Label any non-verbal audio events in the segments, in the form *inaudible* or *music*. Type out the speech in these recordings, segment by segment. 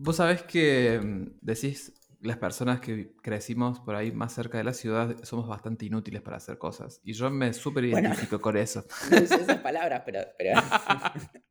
Vos sabés que mm, decís las personas que crecimos por ahí más cerca de la ciudad somos bastante inútiles para hacer cosas. Y yo me súper identifico con eso. *laughs* No usé esas palabras, pero... pero... *laughs*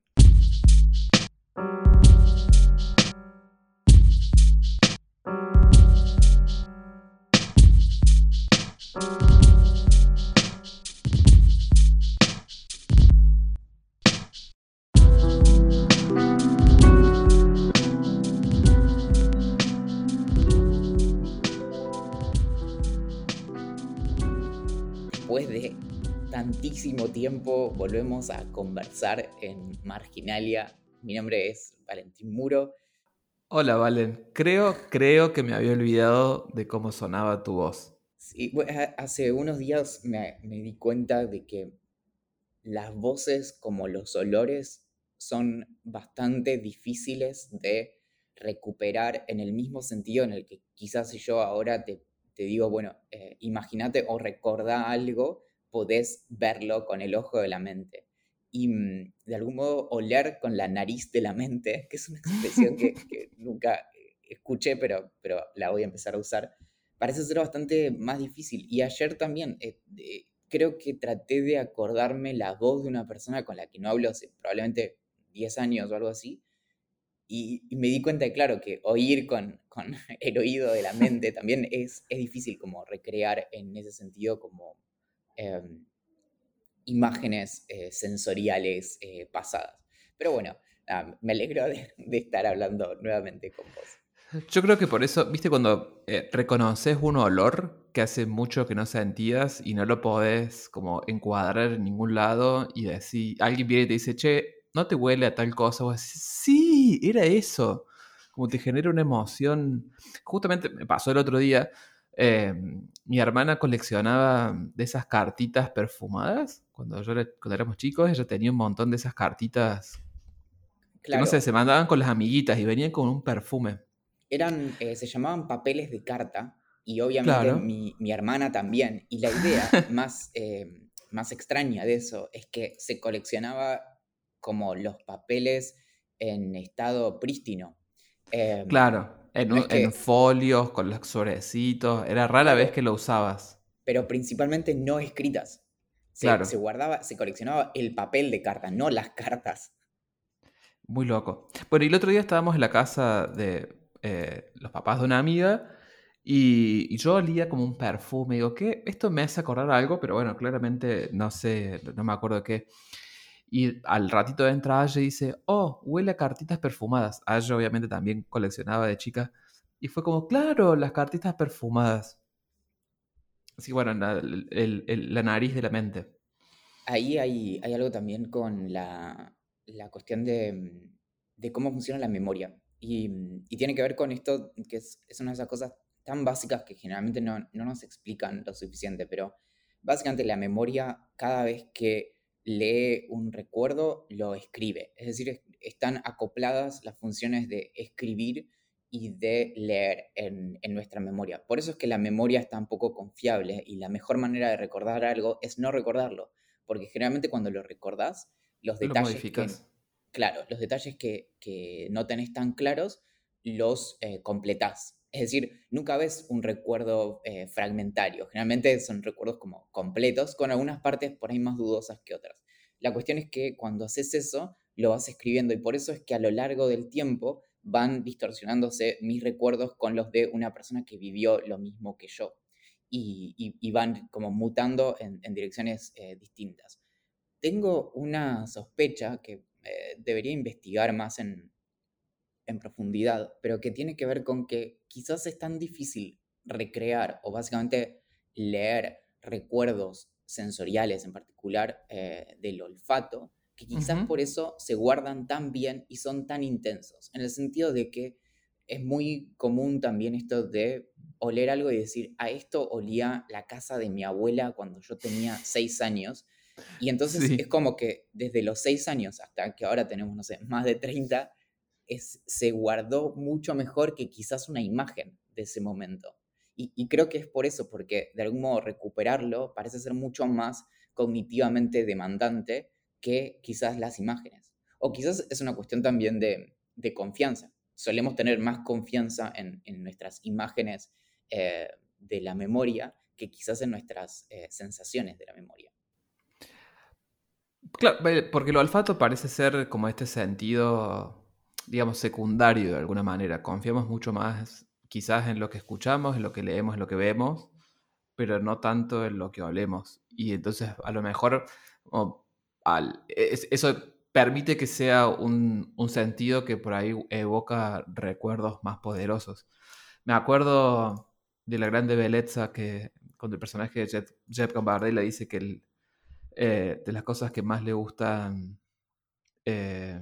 tiempo volvemos a conversar en Marginalia. Mi nombre es Valentín Muro. Hola, Valen. Creo, creo que me había olvidado de cómo sonaba tu voz. Sí, bueno, ha- hace unos días me, me di cuenta de que las voces como los olores son bastante difíciles de recuperar en el mismo sentido en el que quizás si yo ahora te, te digo, bueno, eh, imagínate o recordá algo, podés verlo con el ojo de la mente. Y mm, de algún modo oler con la nariz de la mente, que es una expresión que, *laughs* que nunca eh, escuché, pero, pero la voy a empezar a usar, parece ser bastante más difícil. Y ayer también eh, eh, creo que traté de acordarme la voz de una persona con la que no hablo hace probablemente 10 años o algo así. Y, y me di cuenta de, claro, que oír con, con *laughs* el oído de la mente también es, es difícil como recrear en ese sentido como em, imágenes eh, sensoriales eh, pasadas. Pero bueno, me alegro de, de estar hablando nuevamente con vos. Yo creo que por eso, viste, cuando eh, reconoces un olor que hace mucho que no sentías y no lo podés como encuadrar en ningún lado y decir, alguien viene y te dice, che, ¿no te huele a tal cosa? Vos decís, sí, era eso. Como te genera una emoción. Justamente me pasó el otro día, eh, mi hermana coleccionaba de esas cartitas perfumadas. Cuando, yo era- cuando éramos chicos, ella tenía un montón de esas cartitas que no sé, se mandaban con las amiguitas y venían con un perfume. eran, eh, se llamaban papeles de carta y obviamente Claro. mi, mi hermana también. Y la idea *laughs* más, eh, más extraña de eso es que se coleccionaba como los papeles en estado prístino. Eh, Claro, en, no un- es que, en folios, con los sobrecitos. Era rara vez que lo usabas. pero principalmente no escritas. Se, Claro, se guardaba, se coleccionaba el papel de carta, no las cartas. muy loco. Bueno, y el otro día estábamos en la casa de eh, los papás de una amiga y, y yo olía como un perfume. Digo, ¿qué? Esto me hace acordar algo, pero bueno, claramente no sé, no me acuerdo qué. Y al ratito entra Aye y dice, oh, huele a cartitas perfumadas. Aye obviamente también coleccionaba de chica. Y fue como, claro, las cartitas perfumadas. Que bueno, la, la nariz de la mente. Ahí hay, hay algo también con la, la cuestión de, mm, de cómo funciona la memoria. Y, mm, y tiene que ver con esto, que es, es una de esas cosas tan básicas que generalmente no, no nos explican lo suficiente, pero básicamente la memoria cada vez que lee un recuerdo lo escribe. Es decir, es- están acopladas las funciones de escribir y de leer en, en nuestra memoria. Por eso es que la memoria es tan poco confiable y la mejor manera de recordar algo es no recordarlo porque generalmente cuando lo recordás, los No lo detalles que, claro, los detalles que, que no tenés tan claros, los eh, completás. Es decir, nunca ves un recuerdo eh, fragmentario, generalmente son recuerdos como completos, con algunas partes por ahí más dudosas que otras. La cuestión es que cuando haces eso, lo vas escribiendo y por eso es que a lo largo del tiempo van distorsionándose mis recuerdos con los de una persona que vivió lo mismo que yo y, van como mutando en, en direcciones eh, distintas. Tengo una sospecha que eh, debería investigar más en, en profundidad, pero que tiene que ver con que quizás es tan difícil recrear o básicamente leer recuerdos sensoriales, en particular eh, del olfato, que quizás Ujú. por eso se guardan tan bien y son tan intensos, en el sentido de que es muy común también esto de oler algo y decir, a esto olía la casa de mi abuela cuando yo tenía seis años. Y entonces es Sí. como que desde los seis años hasta que ahora tenemos, no sé, más de 30, es, se guardó mucho mejor que quizás una imagen de ese momento. Y, creo que es por eso, porque de algún modo recuperarlo parece ser mucho más cognitivamente demandante que quizás las imágenes. O quizás es una cuestión también de, confianza. solemos tener más confianza en, nuestras imágenes eh, de la memoria que quizás en nuestras eh, sensaciones de la memoria. Claro, porque el olfato parece ser como este sentido, digamos, secundario de alguna manera. Confiamos mucho más quizás en lo que escuchamos, en lo que leemos, en lo que vemos, pero no tanto en lo que olemos. Y entonces a lo mejor eso permite que sea un, sentido que por ahí evoca recuerdos más poderosos. Me acuerdo de la grande belleza que cuando el personaje de Jeff, Jeff le dice que eh, de las cosas que más le gustan, eh,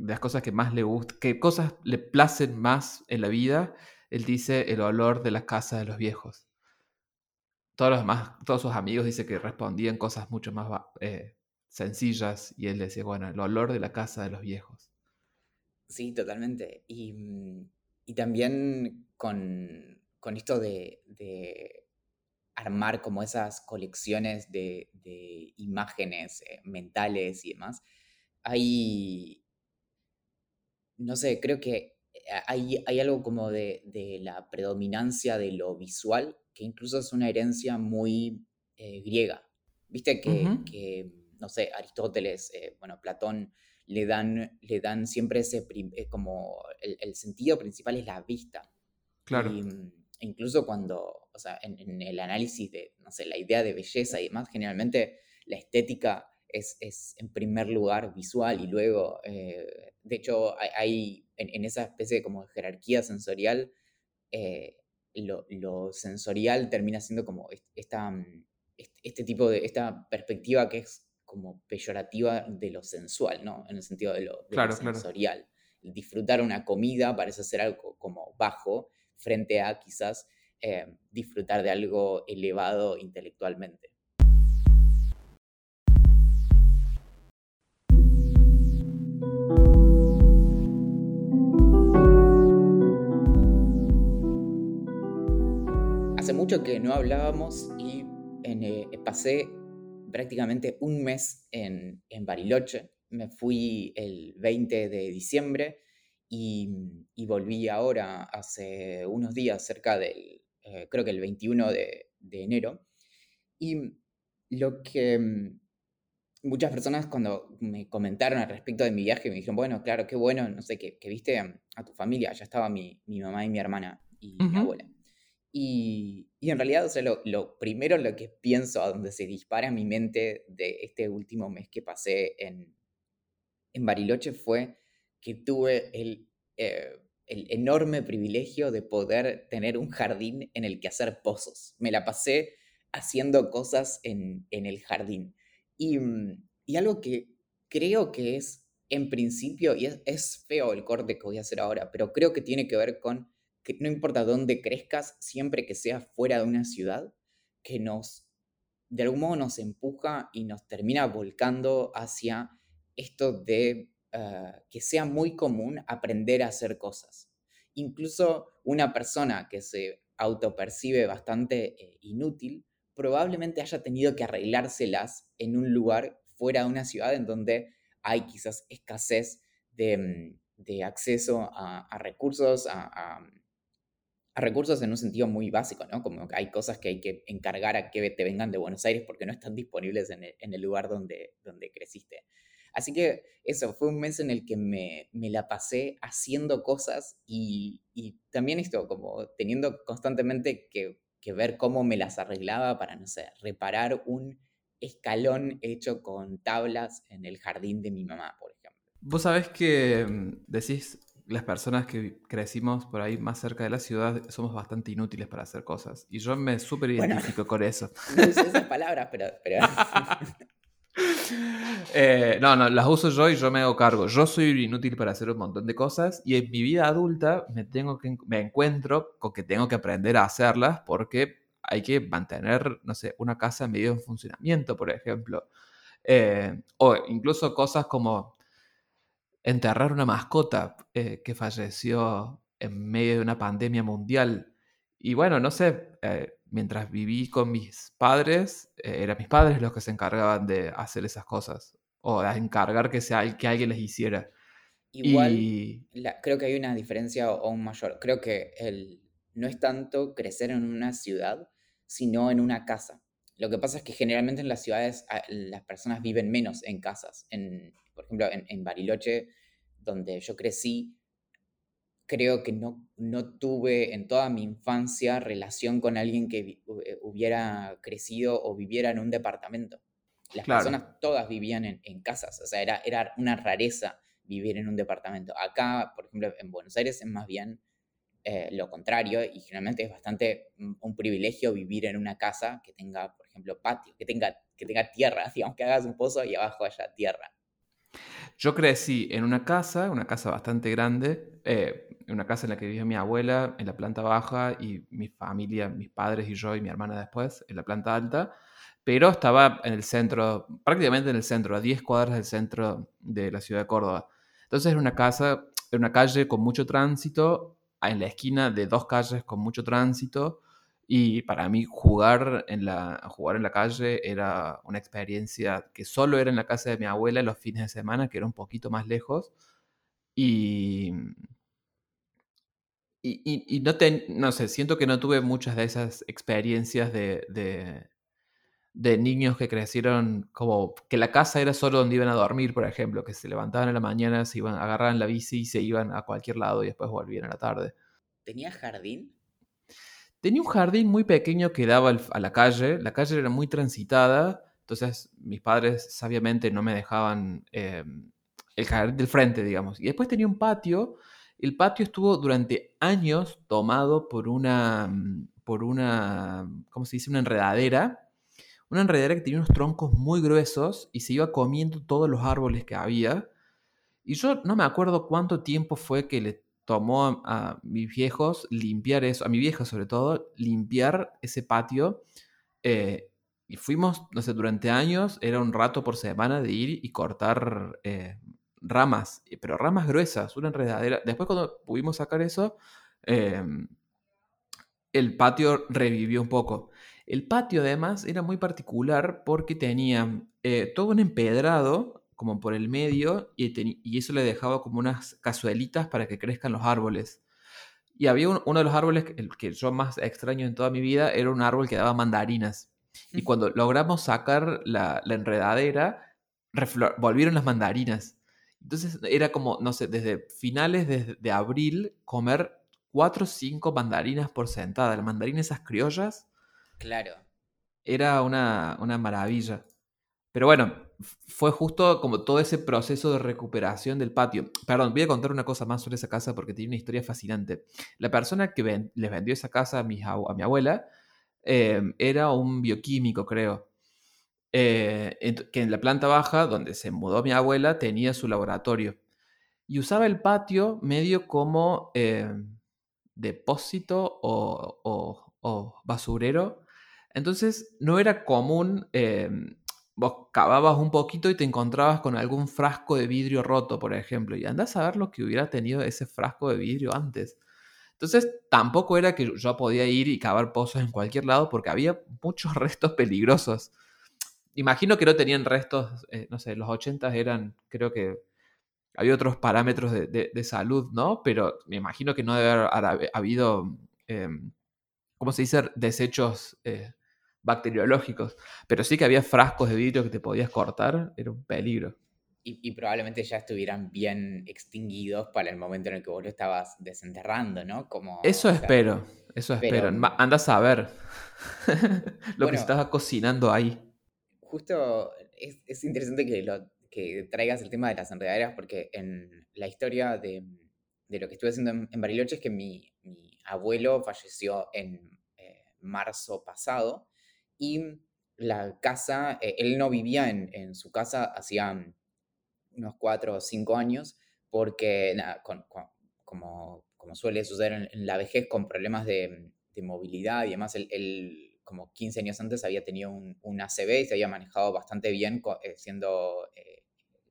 de las cosas que más le gustan, que cosas le placen más en la vida, él dice el olor de la casa de los viejos. Todos, los demás, todos sus amigos dice que respondían cosas mucho más eh, sencillas y él decía, bueno, el olor de la casa de los viejos. Sí, totalmente. Y, mm, también con, esto de, armar como esas colecciones de, imágenes eh, mentales y demás, hay, no sé, creo que hay, algo como de, la predominancia de lo visual, que incluso es una herencia muy eh, griega. Viste que no sé, Aristóteles, eh, bueno, Platón, le dan, le dan siempre ese, eh, como el, sentido principal es la vista. Claro. Mm, incluso cuando, o sea, en, el análisis de, no sé, la idea de belleza y demás, generalmente la estética es, es en primer lugar visual y luego, eh, de hecho, hay, en, esa especie de como jerarquía sensorial, lo, lo, sensorial termina siendo como esta, mm, este tipo de, esta perspectiva que es como peyorativa de lo sensual, ¿no? En el sentido de lo, sensorial. Disfrutar una comida parece ser algo como bajo frente a quizás eh, disfrutar de algo elevado intelectualmente. Mucho que no hablábamos y en, eh, pasé prácticamente un mes en, Bariloche. Me fui el 20 de diciembre y, volví ahora hace unos días, cerca del, eh, creo que el 21 de, enero. Y lo que mm, muchas personas cuando me comentaron al respecto de mi viaje me dijeron, bueno, claro, qué bueno, no sé, que, que viste a, tu familia, ya estaba mi, mamá y mi hermana y mi abuela. Y, en realidad, o sea, lo, primero lo que pienso, a donde se dispara mi mente de este último mes que pasé en, en Bariloche fue que tuve el, eh, el enorme privilegio de poder tener un jardín en el que hacer pozos. Me la pasé haciendo cosas en, en el jardín. Y, mm, y, algo que creo que es, en principio, y es, es feo el corte que voy a hacer ahora, pero creo que tiene que ver con que no importa dónde crezcas, siempre que sea fuera de una ciudad, que nos, de algún modo nos empuja y nos termina volcando hacia esto de eh, que sea muy común aprender a hacer cosas. Incluso una persona que se autopercibe bastante eh, inútil, probablemente haya tenido que arreglárselas en un lugar fuera de una ciudad en donde hay quizás escasez de, mm, acceso a, recursos, a recursos en un sentido muy básico, ¿no? Como que hay cosas que hay que encargar a que te vengan de Buenos Aires porque no están disponibles en el, lugar donde, donde creciste. Así que eso, fue un mes en el que me, la pasé haciendo cosas y, también esto, como teniendo constantemente que, que, ver cómo me las arreglaba para, no sé, reparar un escalón hecho con tablas en el jardín de mi mamá, por ejemplo. Vos sabés que mm, decís las personas que crecimos por ahí más cerca de la ciudad somos bastante inútiles para hacer cosas. Y yo me súper identifico con eso. *laughs* No usé esas palabras, pero... *laughs* Eh, no, no, las uso yo y yo me hago cargo. Yo soy inútil para hacer un montón de cosas y en mi vida adulta me, tengo que, me encuentro con que tengo que aprender a hacerlas porque hay que mantener, no sé, una casa medio en funcionamiento, por ejemplo. Eh, o incluso cosas como enterrar una mascota eh, que falleció en medio de una pandemia mundial. Y bueno, no sé, eh, mientras viví con mis padres, eh, eran mis padres los que se encargaban de hacer esas cosas o de encargar que, sea, que alguien les hiciera. Igual, creo que hay una diferencia aún mayor. Creo que el, no es tanto crecer en una ciudad, sino en una casa. Lo que pasa es que generalmente en las ciudades las personas viven menos en casas. En, por ejemplo, en, Bariloche, donde yo crecí, creo que no, no tuve en toda mi infancia relación con alguien que eh, hubiera crecido o viviera en un departamento. Las personas todas vivían en, en, casas, o sea, era, era una rareza vivir en un departamento. Acá, por ejemplo, en Buenos Aires es más bien eh, lo contrario y generalmente es bastante mm, un privilegio vivir en una casa que tenga, por ejemplo, patio, que tenga, que tenga tierra, *laughs* digamos que hagas un pozo y abajo haya tierra. Yo crecí en una casa, una casa bastante grande, eh, una casa en la que vivía mi abuela en la planta baja y mi familia, mis padres y yo y mi hermana después en la planta alta pero estaba en el centro, prácticamente en el centro, a 10 cuadras del centro de la ciudad de Córdoba. Entonces era una casa, era una calle con mucho tránsito, en la esquina de dos calles con mucho tránsito, y para mí jugar en la, jugar en la calle era una experiencia que solo era en la casa de mi abuela los fines de semana, que era un poquito más lejos. Y, y, no, no sé, siento que no tuve muchas de esas experiencias de, de niños que crecieron como que la casa era solo donde iban a dormir, por ejemplo, que se levantaban en la mañana, se iban, agarraban la bici y se iban a cualquier lado y después volvían a la tarde. ¿Tenía jardín? Tenía un jardín muy pequeño que daba a la calle, la calle era muy transitada, entonces mis padres sabiamente no me dejaban em, el jardín del frente, digamos. Y después tenía un patio, el patio estuvo durante años tomado por una, por una, ¿cómo se dice? Una enredadera una enredadera que tenía unos troncos muy gruesos y se iba comiendo todos los árboles que había. Y yo no me acuerdo cuánto tiempo fue que le tomó a, mis viejos limpiar eso, a mi vieja sobre todo, limpiar ese patio. Eh, y fuimos, no sé, durante años, era un rato por semana de ir y cortar eh, ramas, pero ramas gruesas, una enredadera. Después cuando pudimos sacar eso, em, el patio revivió un poco. El patio además era muy particular porque tenía eh, todo un empedrado como por el medio y, eso le dejaba como unas cazuelitas para que crezcan los árboles. Y había uno de los árboles que, el que yo más extraño en toda mi vida era un árbol que daba mandarinas. Y cuando logramos sacar la, enredadera, volvieron las mandarinas. Entonces era como, no sé, desde finales de, de abril comer cuatro o cinco mandarinas por sentada. Las mandarinas esas criollas Claro. Era una, maravilla. Pero bueno, fue justo como todo ese proceso de recuperación del patio. Perdón, voy a contar una cosa más sobre esa casa porque tiene una historia fascinante. La persona que les vendió esa casa a mi, a mi abuela em, era un bioquímico, creo. Eh, que en la planta baja, donde se mudó mi abuela, tenía su laboratorio. Y usaba el patio medio como em, depósito o basurero entonces no era común, em, vos cavabas un poquito y te encontrabas con algún frasco de vidrio roto, por ejemplo, y andás a ver lo que hubiera tenido ese frasco de vidrio antes. Entonces tampoco era que yo podía ir y cavar pozos en cualquier lado porque había muchos *laughs* restos peligrosos. Imagino que no tenían restos, eh, no sé, los 80 eran, creo que había otros parámetros de, salud, ¿no? Pero me imagino que no debe haber habido, em, ¿cómo se dice? Desechos eh, bacteriológicos, pero sí que había frascos de vidrio que te podías cortar, era un peligro. Y, probablemente ya estuvieran bien extinguidos para el momento en el que vos lo estabas desenterrando, ¿no? Como, eso espero, eso espero. Andas a ver *laughs* lo que estaba cocinando ahí. Justo es, interesante que, lo, que traigas el tema de las enredaderas porque en la historia de, lo que estuve haciendo en, Bariloche es que mi, abuelo falleció en eh, marzo pasado y la casa, eh, él no vivía en, su casa hacía unos cuatro o cinco años, porque como, como, suele suceder en, la vejez con problemas de, movilidad y demás, él, como 15 años antes había tenido un, un, ACV y se había manejado bastante bien eh, siendo eh,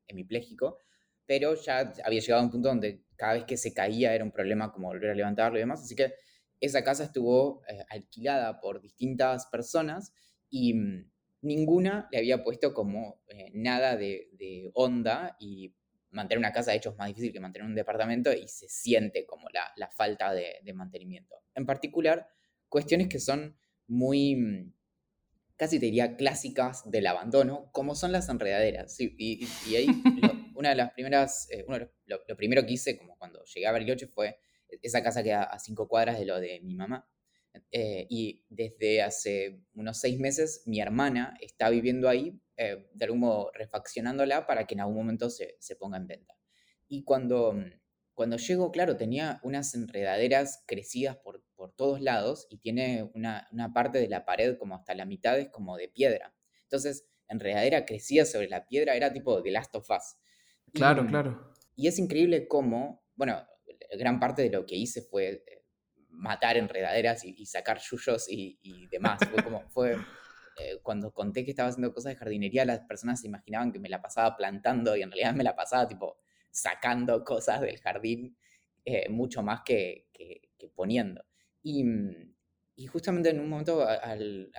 hemipléjico, pero ya había llegado a un punto donde cada vez que se caía era un problema como volver a levantarlo y demás, así que esa casa estuvo eh, alquilada por distintas personas y mm, ninguna le había puesto como eh, nada de, onda y mantener una casa de hecho es más difícil que mantener un departamento y se siente como la, falta de, mantenimiento. En particular, cuestiones que son muy, mm, casi te diría, clásicas del abandono, como son las enredaderas. y, ahí *laughs* una de las primeras, eh, lo, primero que hice como cuando llegué a Bariloche fue esa casa que a cinco cuadras de lo de mi mamá. Eh, y desde hace unos seis meses mi hermana está viviendo ahí, eh, de algún modo refaccionándola para que en algún momento se, se ponga en venta. Y cuando, mm, cuando llego, claro, tenía unas enredaderas crecidas por, por todos lados y tiene una, una, parte de la pared como hasta la mitad es como de piedra. Entonces, enredadera crecida sobre la piedra era tipo de Last of Us. Claro, claro. Y es increíble cómo, bueno, gran parte de lo que hice fue eh, matar enredaderas y, sacar yuyos y, demás. Fue eh, cuando conté que estaba haciendo cosas de jardinería, las personas se imaginaban que me la pasaba plantando y en realidad me la pasaba tipo sacando cosas del jardín eh, mucho más que, poniendo. Y, justamente en un momento, al,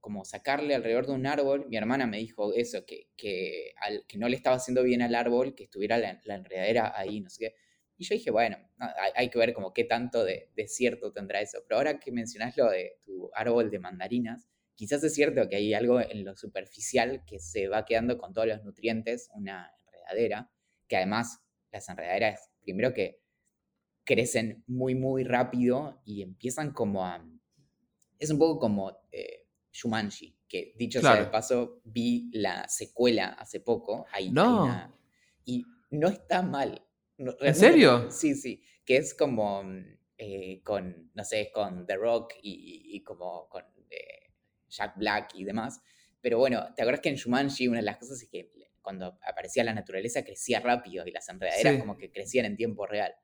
como sacarle alrededor de un árbol, mi hermana me dijo eso, que, que, al, que no le estaba haciendo bien al árbol, que estuviera la, la enredadera ahí, no sé qué. Y yo dije, bueno, hay, que ver como qué tanto de, cierto tendrá eso. Pero ahora que mencionás lo de tu árbol de mandarinas, quizás es cierto que hay algo en lo superficial que se va quedando con todos los nutrientes, una enredadera, que además las enredaderas, primero que crecen muy, muy rápido y empiezan como a... Es un poco como eh, Shumanji, que dicho sea de paso, vi la secuela hace poco. Ahí, no. y no está mal. ¿En serio? Sí, sí, que es como mm, eh, con, no sé, con The Rock y, como con eh, Jack Black y demás. Pero bueno, ¿te acuerdas que en Shumanji una de las cosas es que cuando aparecía la naturaleza crecía rápido y las enredaderas como que crecían en tiempo real?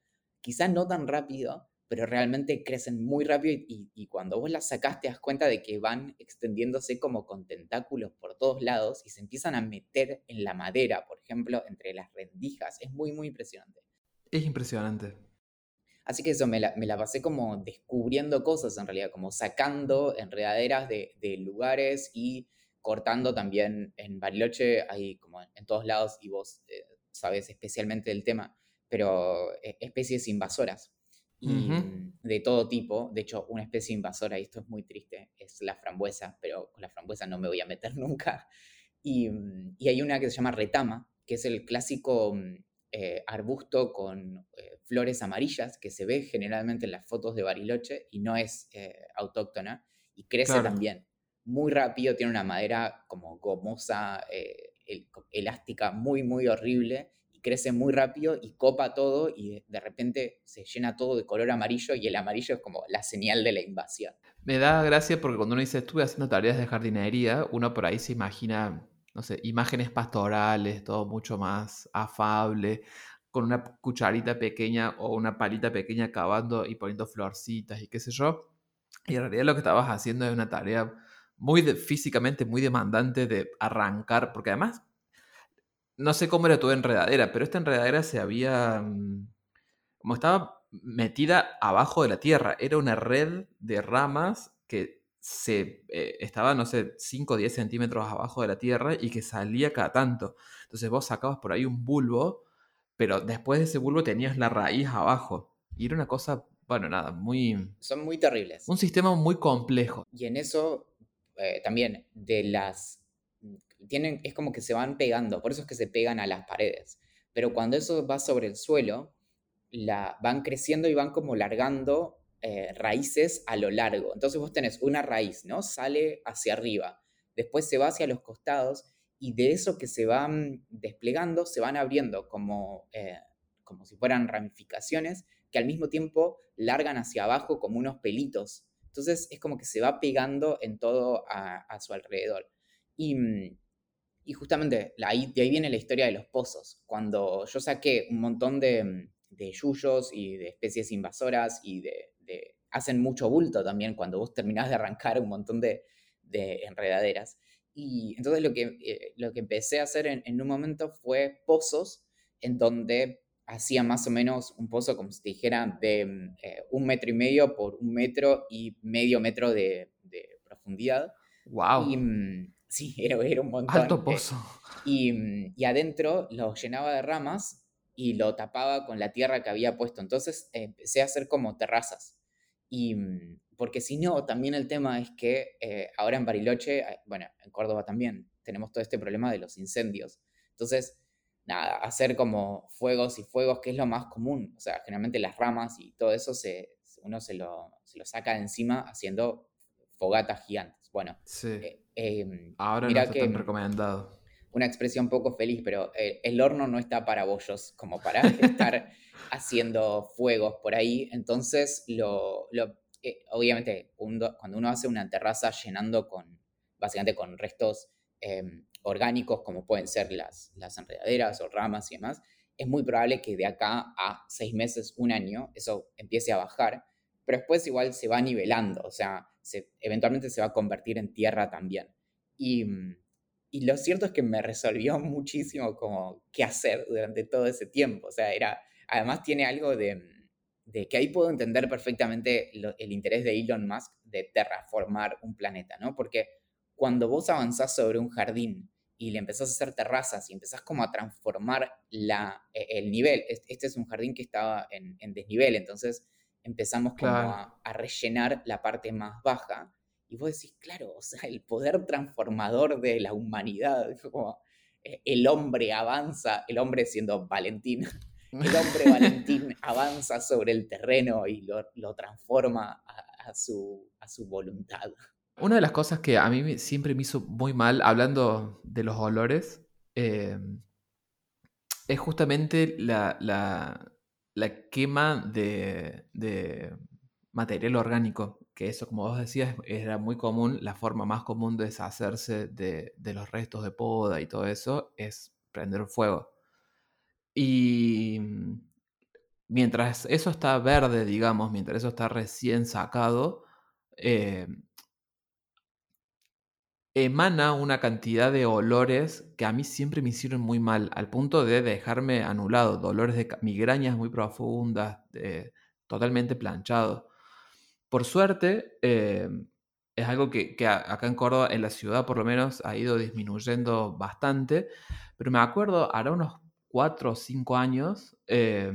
Quizás no tan rápido, pero realmente crecen muy rápido y, cuando vos las sacás te das cuenta de que van extendiéndose como con tentáculos por todos lados y se empiezan a meter en la madera, por ejemplo, entre las rendijas. Es muy, muy impresionante. Es impresionante. Así que eso, me la, pasé como descubriendo cosas en realidad, como sacando enredaderas de, lugares y cortando también en Bariloche, hay como en todos lados, y vos eh, sabes especialmente del tema, pero eh, especies invasoras y de todo tipo. De hecho, una especie invasora, y esto es muy triste, es la frambuesa, pero con la frambuesa no me voy a meter *laughs* nunca. Y, y hay una que se llama retama, que es el clásico mm, eh, arbusto con eh, flores amarillas que se ve generalmente en las fotos de Bariloche y no es eh, autóctona y crece también muy rápido, tiene una madera como gomosa, elástica, muy, muy horrible y crece muy rápido y copa todo y de, repente se llena todo de color amarillo y el amarillo es como la señal de la invasión. Me da gracia porque cuando uno dice estuve haciendo tareas de jardinería, uno por ahí se imagina no sé, imágenes pastorales, todo mucho más afable, con una cucharita pequeña o una palita pequeña cavando y poniendo florcitas y qué sé yo. Y en realidad lo que estabas haciendo es una tarea muy físicamente muy demandante de arrancar, porque además, no sé cómo era tu enredadera, pero esta enredadera se había, mm, como estaba metida abajo de la tierra, era una red de ramas que se eh, estaba, no sé, 5 o 10 centímetros abajo de la tierra y que salía cada tanto. Entonces vos sacabas por ahí un bulbo, pero después de ese bulbo tenías la raíz abajo. Y era una cosa, bueno, nada, muy... Son muy terribles. Un sistema muy complejo. Y en eso eh, también de las... Tienen, es como que se van pegando, por eso es que se pegan a las paredes. Pero cuando eso va sobre el suelo, la, van creciendo y van como largando eh, raíces a lo largo. Entonces vos tenés una raíz, ¿no? Sale hacia arriba, después se va hacia los costados y de eso que se van desplegando se van abriendo como, eh, como si fueran ramificaciones que al mismo tiempo largan hacia abajo como unos pelitos. Entonces es como que se va pegando en todo a, su alrededor. Y, y justamente ahí, de ahí viene la historia de los pozos. Cuando yo saqué un montón de, de yuyos y de especies invasoras y de, hacen mucho bulto también cuando vos terminás de arrancar un montón de, enredaderas. Y entonces lo que, eh, lo que empecé a hacer en, un momento fue pozos en donde hacía más o menos un pozo, como si te dijera, de mm, eh, un metro y medio por un metro y medio metro de, profundidad. ¡Wow! Y, mm, sí, era, un montón. Alto pozo. y, y adentro lo llenaba de ramas y lo tapaba con la tierra que había puesto. Entonces empecé a hacer como terrazas. Y mm, porque si no, también el tema es que eh, ahora en Bariloche, eh, bueno, en Córdoba también, tenemos todo este problema de los incendios. Entonces, nada, hacer como fuegos y fuegos, que es lo más común. O sea, generalmente las ramas y todo eso se, uno se lo, se lo saca de encima haciendo fogatas gigantes. Bueno, Sí. eh, em, Ahora no está que tan recomendado. una expresión poco feliz, pero eh, el horno no está para bollos como para *laughs* estar haciendo fuegos por ahí. Entonces, lo, lo- eh, obviamente, cuando uno hace una terraza llenando con, básicamente con restos eh, orgánicos, como pueden ser las, las enredaderas o ramas y demás, es muy probable que de acá a seis meses, un año, eso empiece a bajar, pero después igual se va nivelando, o sea, se- eventualmente se va a convertir en tierra también. Y, mm, y lo cierto es que me resolvió *laughs* muchísimo como qué hacer durante todo ese tiempo. O sea, era, además tiene algo de, de que ahí puedo entender perfectamente el interés de Elon Musk de terraformar un planeta, ¿no? Porque cuando vos avanzás sobre un jardín y le empezás a hacer terrazas y empezás como a transformar la, e- el nivel, es- este es un jardín que estaba en, en desnivel, entonces empezamos como Claro. a, a rellenar la parte más baja y vos decís, claro, o sea, el poder transformador de la humanidad, como eh, el hombre avanza, el hombre siendo Valentín, *laughs* el hombre Valentín *laughs* avanza sobre el terreno y lo, lo transforma a, a su, a su voluntad. Una de las cosas que a mí siempre me hizo muy mal, hablando de los olores, eh, es justamente la, la- la quema de, material orgánico, que eso, como vos decías, era muy común, la forma más común de deshacerse de, de los restos de poda y todo eso es prender fuego. Y mm, mientras eso está verde, digamos, mientras eso está recién sacado, eh, emana una cantidad de olores que a mí siempre me hicieron muy mal, al punto de dejarme anulado, dolores de migrañas muy profundas, de- totalmente planchado. Por suerte, eh, es algo que, que acá en Córdoba, en la ciudad por lo menos, ha ido disminuyendo bastante, pero me acuerdo, hará unos cuatro o cinco años, eh,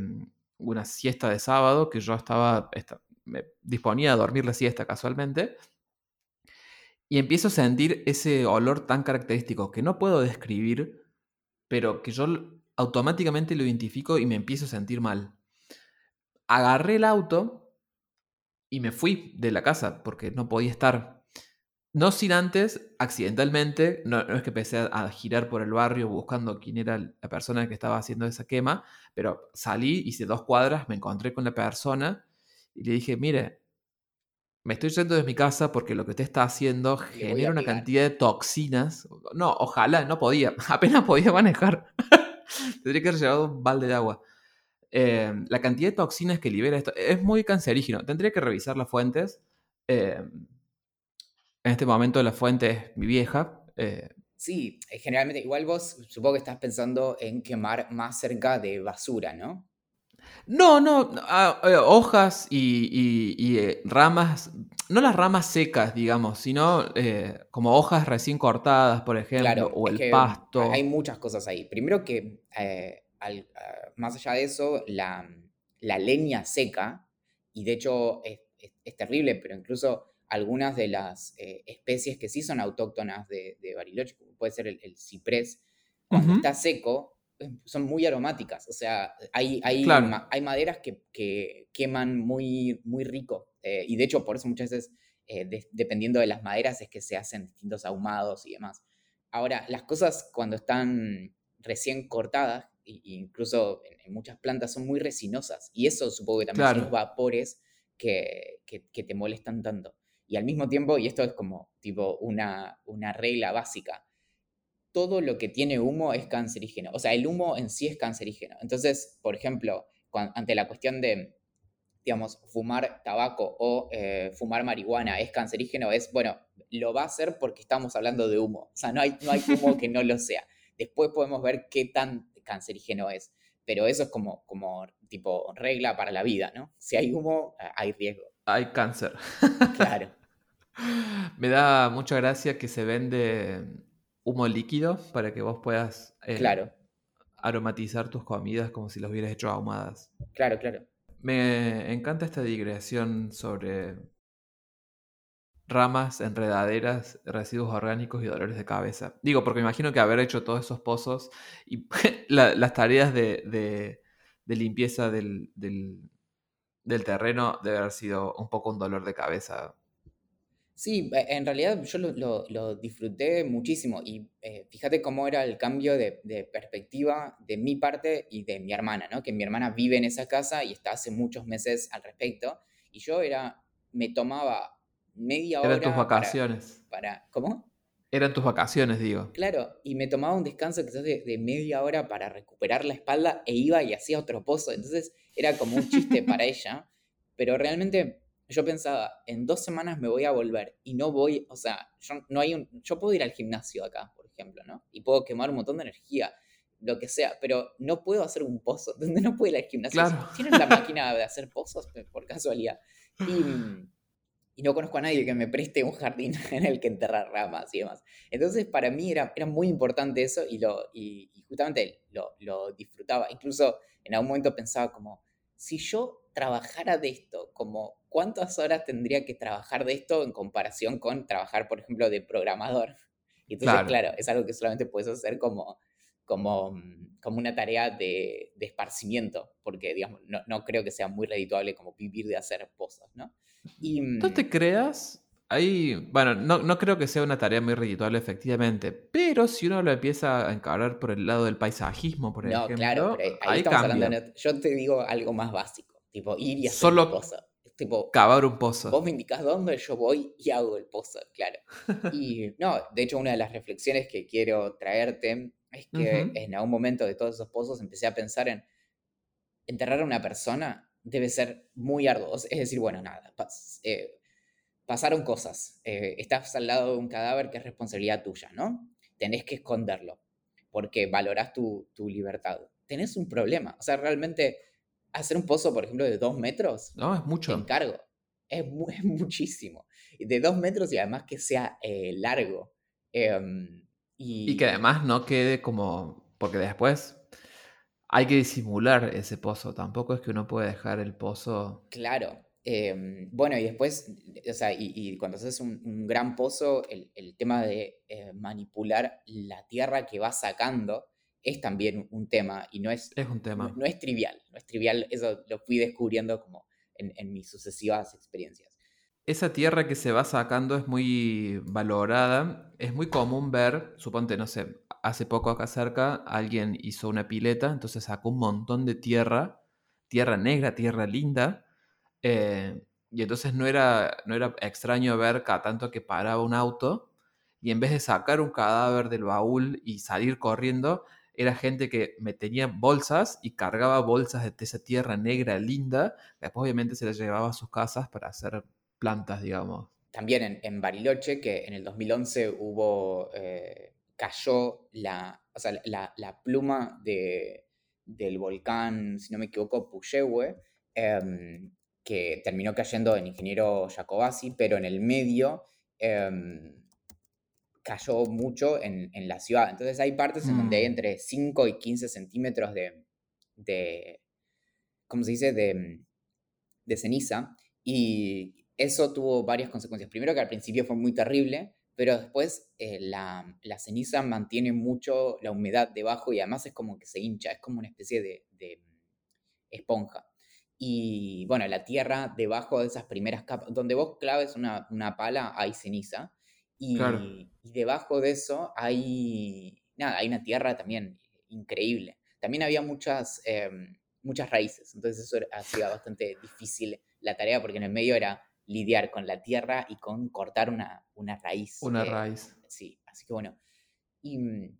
una siesta de sábado, que yo estaba, esta- me disponía a dormir la siesta casualmente, y empiezo a sentir ese olor tan característico que no puedo describir, pero que yo automáticamente lo identifico y me empiezo a sentir mal. Agarré el auto y me fui de la casa porque no podía estar. No sin antes, accidentalmente, no, no es que empecé a girar por el barrio buscando quién era la persona que estaba haciendo esa quema, pero salí, hice dos cuadras, me encontré con la persona y le dije, mire, me estoy yendo de mi casa porque lo que usted está haciendo genera una pegar". cantidad de toxinas. No, ojalá, no podía, *laughs* apenas podía manejar. *laughs* Tendría que haber llevado un balde de agua. Eh, la cantidad de toxinas que libera esto es muy cancerígeno. Tendría que revisar las fuentes. Eh, en este momento la fuente es mi vieja. eh, Sí, eh, generalmente, igual vos supongo que estás pensando en quemar más cerca de basura, ¿no? No, no, ah, eh, hojas y, y- y, eh, ramas, no las ramas secas, digamos, sino eh, como hojas recién cortadas, por ejemplo, Claro, o el pasto. hay muchas cosas ahí. Primero que, eh, al- ah, más allá de eso, la, la leña seca, y de hecho es, es- es terrible, pero incluso algunas de las especies que sí son autóctonas de, de Bariloche, como puede ser el, el ciprés, cuando está seco, son muy aromáticas. O sea, hay, hay, Claro. ma- hay maderas que, que queman muy, muy rico. eh, y de hecho, por eso muchas veces, eh, de- dependiendo de las maderas, es que se hacen distintos ahumados y demás. Ahora, las cosas cuando están recién cortadas, e incluso en, en muchas plantas, son muy resinosas. Y eso supongo que también son Claro. los vapores que, que- que te molestan tanto. Y al mismo tiempo, y esto es como tipo una, una regla básica, todo lo que tiene humo es cancerígeno. O sea, el humo en sí es cancerígeno. Entonces, por ejemplo, ante la cuestión de, digamos, fumar tabaco o eh, fumar marihuana es cancerígeno, es, bueno, lo va a hacer porque estamos hablando de humo. O sea, no hay, no hay humo que no lo sea. *laughs* Después podemos ver qué tan cancerígeno es. Pero eso es como, como tipo regla para la vida, ¿no? Si hay humo, eh, hay riesgo. Hay cáncer. Claro. *laughs* Me da mucha gracia que se vende humo líquido para que vos puedas eh, Claro, aromatizar tus comidas como si las hubieras hecho ahumadas. claro, claro. Me encanta esta digresión sobre ramas, enredaderas, residuos orgánicos y dolores de cabeza. Digo, porque me imagino que haber hecho todos esos pozos y *laughs* la- las tareas de, de- de limpieza del, del- del terreno debe haber sido un poco un dolor de cabeza. Sí, eh, en realidad yo lo, lo- lo disfruté muchísimo y eh, fíjate cómo era el cambio de, de perspectiva de mi parte y de mi hermana, ¿no? Que mi hermana vive en esa casa y está hace muchos meses al respecto y yo era, me tomaba media Eran tus hora para, vacaciones. para, ¿cómo? Eran tus vacaciones, digo. Claro, y me tomaba un descanso quizás de, de media hora para recuperar la espalda e iba y hacía otro pozo. Entonces era como un chiste para *laughs* ella, pero realmente yo pensaba, en dos semanas me voy a volver y no voy, o sea, yo, no hay un, yo puedo ir al gimnasio acá, por ejemplo, ¿no? Y puedo quemar un montón de energía, lo que sea, pero no puedo hacer un pozo. *laughs* ¿Dónde no puedo ir al gimnasio? Claro. ¿Tienen la máquina de hacer pozos por casualidad? Y, y no conozco a nadie que me preste un jardín *laughs* en el que enterrar ramas y demás. Entonces, para mí era, era muy importante eso y, lo, y, y justamente lo, lo disfrutaba. Incluso en algún momento pensaba como, si yo trabajara de esto, como cuántas horas tendría que trabajar de esto en comparación con trabajar, por ejemplo, de programador. Y entonces, Claro. claro, es algo que solamente puedes hacer como, como, mm, como una tarea de, de esparcimiento, porque, digamos, no, no creo que sea muy redituable como vivir de hacer pozos, ¿no? Y, No mm, te creas. Ahí, bueno, no, no creo que sea una tarea muy redituable, efectivamente. Pero si uno lo empieza a encarar por el lado del paisajismo, por no, ejemplo, claro, pero ahí ahí estamos cambia. hablando, de- yo te digo algo más básico, tipo ir y hacer Solo un pozo. Tipo, cavar un pozo. Vos me indicás dónde, yo voy y hago el pozo, claro. *laughs* Y no, de hecho una de las reflexiones que quiero traerte es que Ujú. en algún momento de todos esos pozos empecé a pensar en enterrar a una persona debe ser muy arduo. Es decir, bueno, nada, pas- eh, pasaron cosas. eh, estás al lado de un cadáver que es responsabilidad tuya, ¿no? Tenés que esconderlo porque valorás tu, tu libertad. Tenés un problema. O sea, realmente hacer un pozo, por ejemplo, de dos metros No, es mucho. encargo. Es, mu- es muchísimo. De dos metros y además que sea eh, largo. Em, y, Y que además no quede como. Porque después hay que disimular ese pozo. Tampoco es que uno puede dejar el pozo. Claro. em, bueno, y después, o sea, y, y cuando haces un, un gran pozo, el, el tema de eh, manipular la tierra que vas sacando es también un tema y no es, Es un no, tema. no es trivial. No es trivial, eso lo fui descubriendo como en, en mis sucesivas experiencias. Esa tierra que se va sacando es muy valorada. Es muy común ver, suponte, no sé, hace poco acá cerca alguien hizo una pileta, entonces sacó un montón de tierra, tierra negra, tierra linda. eh, y entonces no era, no era extraño ver cada tanto que paraba un auto y en vez de sacar un cadáver del baúl y salir corriendo, era gente que me tenía bolsas y cargaba bolsas de esa tierra negra linda. Después obviamente se las llevaba a sus casas para hacer plantas, digamos. también en, en Bariloche, que en el 2011 hubo, eh, cayó la, o sea, la, la pluma de, del volcán, si no me equivoco, Puyehue, em, que terminó cayendo en Ingeniero Jacobasi, pero en el medio em, cayó mucho en, en la ciudad. Entonces hay partes en donde hay Mm. entre 5 y 15 centímetros de, de ¿cómo se dice?, de, de ceniza. Y eso tuvo varias consecuencias. Primero que al principio fue muy terrible, pero después eh, la, la ceniza mantiene mucho la humedad debajo y además es como que se hincha, es como una especie de, de esponja. Y bueno, la tierra debajo de esas primeras capas, donde vos claves una, una pala, hay ceniza. Y, Claro. y debajo de eso hay, nada, hay una tierra también increíble. También había muchas, em, muchas raíces, entonces eso hacía bastante difícil la tarea porque en el medio era lidiar con la tierra y con cortar una, una raíz. Una eh, raíz. Sí, así que bueno. Y, mm,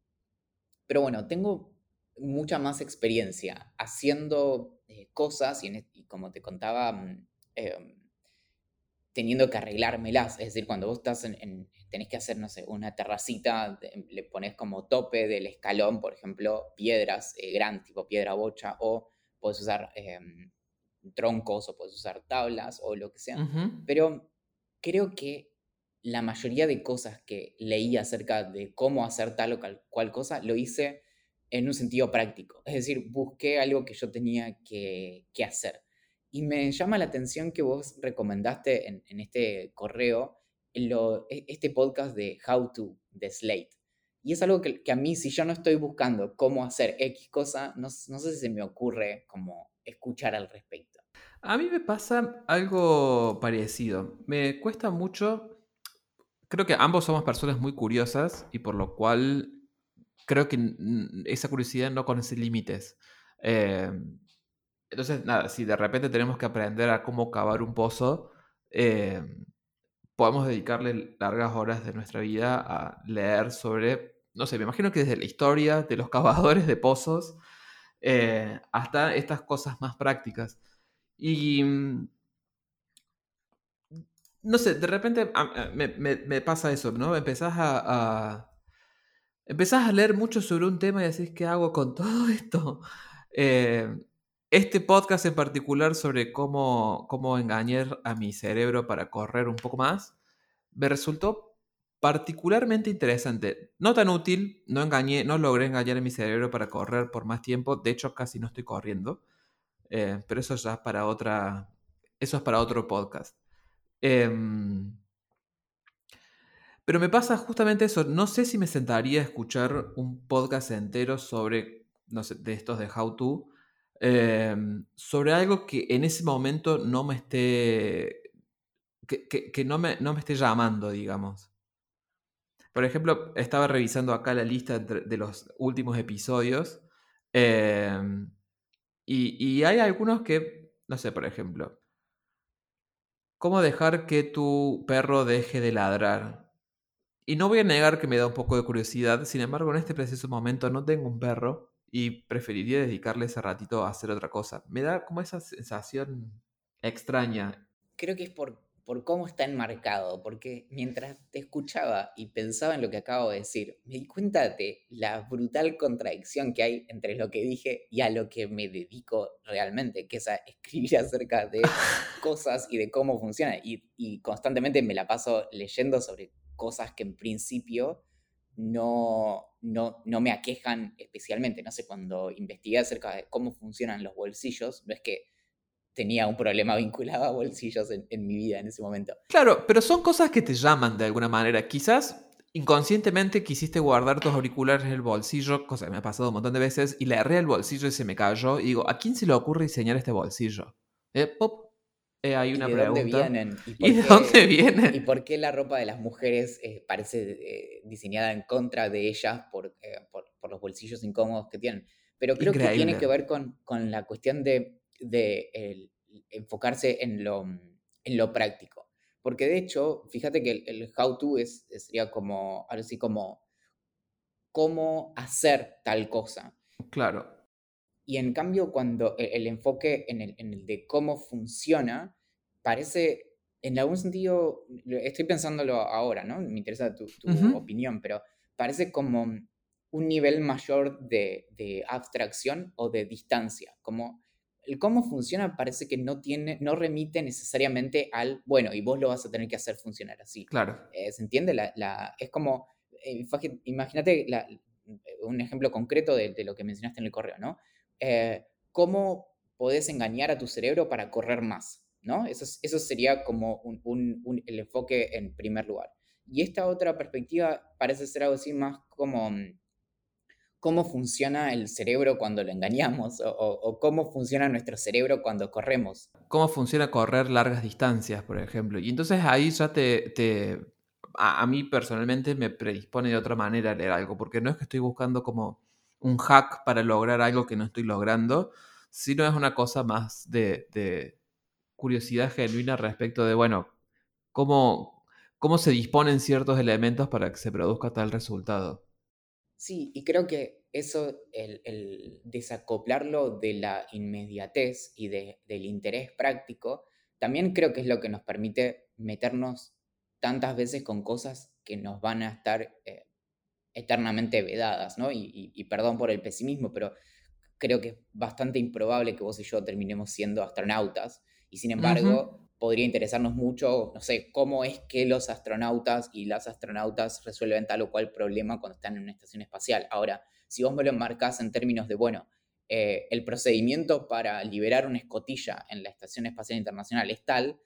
pero bueno, tengo mucha más experiencia haciendo eh, cosas y, en y como te contaba, mm, em, teniendo que arreglármelas. Es decir, cuando vos estás en, en- tenés que hacer, no sé, una terracita, le pones como tope del escalón, por ejemplo, piedras eh, grandes, tipo piedra bocha, o puedes usar em, troncos, o puedes usar tablas, o lo que sea. Pero creo que la mayoría de cosas que leí acerca de cómo hacer tal o cual cosa, lo hice en un sentido práctico. Es decir, busqué algo que yo tenía que, hacer. Y me llama la atención que vos recomendaste en, este correo e, este podcast de How to, de Slate. Y es algo que, a mí, si yo no estoy buscando cómo hacer X cosa, no, no sé si se me ocurre como escuchar al respecto. A mí me pasa algo parecido. Me cuesta mucho creo que ambos somos personas muy curiosas y por lo cual creo que esa curiosidad no conoce límites. Eh, entonces, nada, si de repente tenemos que aprender a cómo cavar un pozo, eh, podemos dedicarle largas horas de nuestra vida a leer sobre, no sé, me imagino que desde la historia de los *laughs* cavadores de pozos eh, hasta estas cosas más prácticas. Y mm, no sé, de repente me, pasa eso, ¿no? Empezás a, Empezás a leer mucho sobre un tema y decís, ¿qué hago con *laughs* todo esto? Eh, este podcast en particular sobre cómo, cómo engañar a mi cerebro para correr un poco más, me resultó particularmente interesante. No tan útil, no engañé, no logré engañar a mi cerebro para correr por más tiempo, de hecho casi no estoy corriendo, eh, pero eso ya es para otra, eso es para otro podcast. Em, pero me pasa justamente eso. No sé si me sentaría a escuchar un podcast entero sobre, no sé, de estos de How To, em, sobre algo que en ese momento no me esté, que, no, me, no me esté llamando, digamos. Por ejemplo, estaba revisando acá la lista de los últimos episodios em, y, y hay algunos que, no sé, por ejemplo, ¿Cómo dejar que tu perro deje de ladrar? Y no voy a negar que me da un poco de curiosidad, sin embargo en este preciso momento no tengo un perro y preferiría dedicarle ese ratito a hacer otra cosa. Me da como esa sensación extraña. Creo que es por por cómo está enmarcado, porque mientras te escuchaba y pensaba en lo que acabo de decir, me di cuenta de la brutal contradicción que hay entre lo que dije y a lo que me dedico realmente, que es a escribir *laughs* acerca de cosas y de cómo funciona. Y, y constantemente me la paso leyendo sobre cosas que en principio no, no, no me aquejan especialmente. No sé, cuando investigué acerca de cómo funcionan los bolsillos, no es que tenía un problema *laughs* vinculado a bolsillos en, mi vida en ese momento. Claro, pero son cosas que te llaman de alguna manera. Quizás inconscientemente quisiste guardar tus auriculares en el bolsillo, cosa que me ha pasado un montón de veces, y le erré el bolsillo y se me cayó. Y digo, ¿a quién se le ocurre diseñar este bolsillo? Eh, pop. Eh, hay una ¿Y de pregunta. dónde vienen? ¿Y, *laughs* de dónde vienen? ¿Y por qué la ropa de las mujeres eh, parece eh, diseñada en contra de ellas por, por, los bolsillos incómodos que tienen? Pero creo que tiene que ver con, con la cuestión de de el, enfocarse en lo, en lo práctico. Porque de hecho, fíjate que el, how to es, sería como, ahora sí, como cómo hacer tal cosa. Claro. Y en cambio, cuando e, el, enfoque en el, en el, de cómo funciona, parece, en algún sentido, estoy pensándolo ahora, ¿no? Me interesa tu, opinión, pero parece como un nivel mayor de, de abstracción o de distancia, como el cómo funciona parece que no tiene, no remite necesariamente al, bueno, y vos lo vas a tener que hacer funcionar así. Claro. Eh, ¿Se entiende? La, es como, eh, imagínate un ejemplo concreto de, lo que mencionaste en el correo, ¿no? Eh, ¿Cómo podés engañar a tu cerebro para correr más? ¿no? Eso, eso sería como el enfoque en primer lugar. Y esta otra perspectiva parece ser algo así más como mm, cómo funciona el cerebro cuando lo engañamos o, cómo funciona nuestro cerebro cuando corremos. Cómo funciona correr largas distancias, por ejemplo. Y entonces ahí ya te, a, mí personalmente me predispone de otra manera a leer algo, porque no es que estoy buscando como un hack para lograr algo que no estoy logrando, sino es una cosa más de, de curiosidad genuina respecto de, bueno, cómo, cómo se disponen ciertos elementos para que se produzca tal resultado. Sí, y creo que eso, el, desacoplarlo de la inmediatez y del interés práctico, también creo que es lo que nos permite meternos tantas veces con cosas que nos van a estar eh, eternamente vedadas, ¿no? Y, perdón por el pesimismo, pero creo que es bastante improbable que vos y yo terminemos siendo astronautas. Y sin embargo, podría interesarnos mucho, no sé, cómo es que los astronautas y las astronautas resuelven tal o cual problema cuando están en una estación espacial. Ahora, si vos me lo enmarcás en términos de, bueno, eh, el procedimiento para liberar una escotilla en la Estación Espacial Internacional es tal,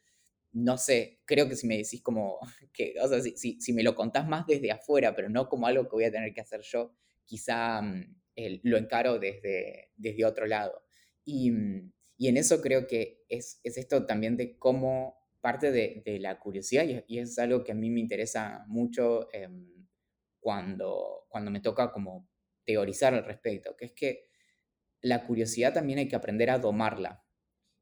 no sé, creo que si me decís como, *laughs* que, o sea, si, si, me lo contás más desde afuera, pero no como algo que voy a tener que hacer yo, quizá mm, lo encaro desde, desde otro lado. Y, mm, y, en eso creo que es, es esto también de cómo parte de, de la curiosidad, y, es algo que a mí me interesa mucho em, cuando, cuando me toca como teorizar al respecto, que es que la curiosidad también hay que aprender a domarla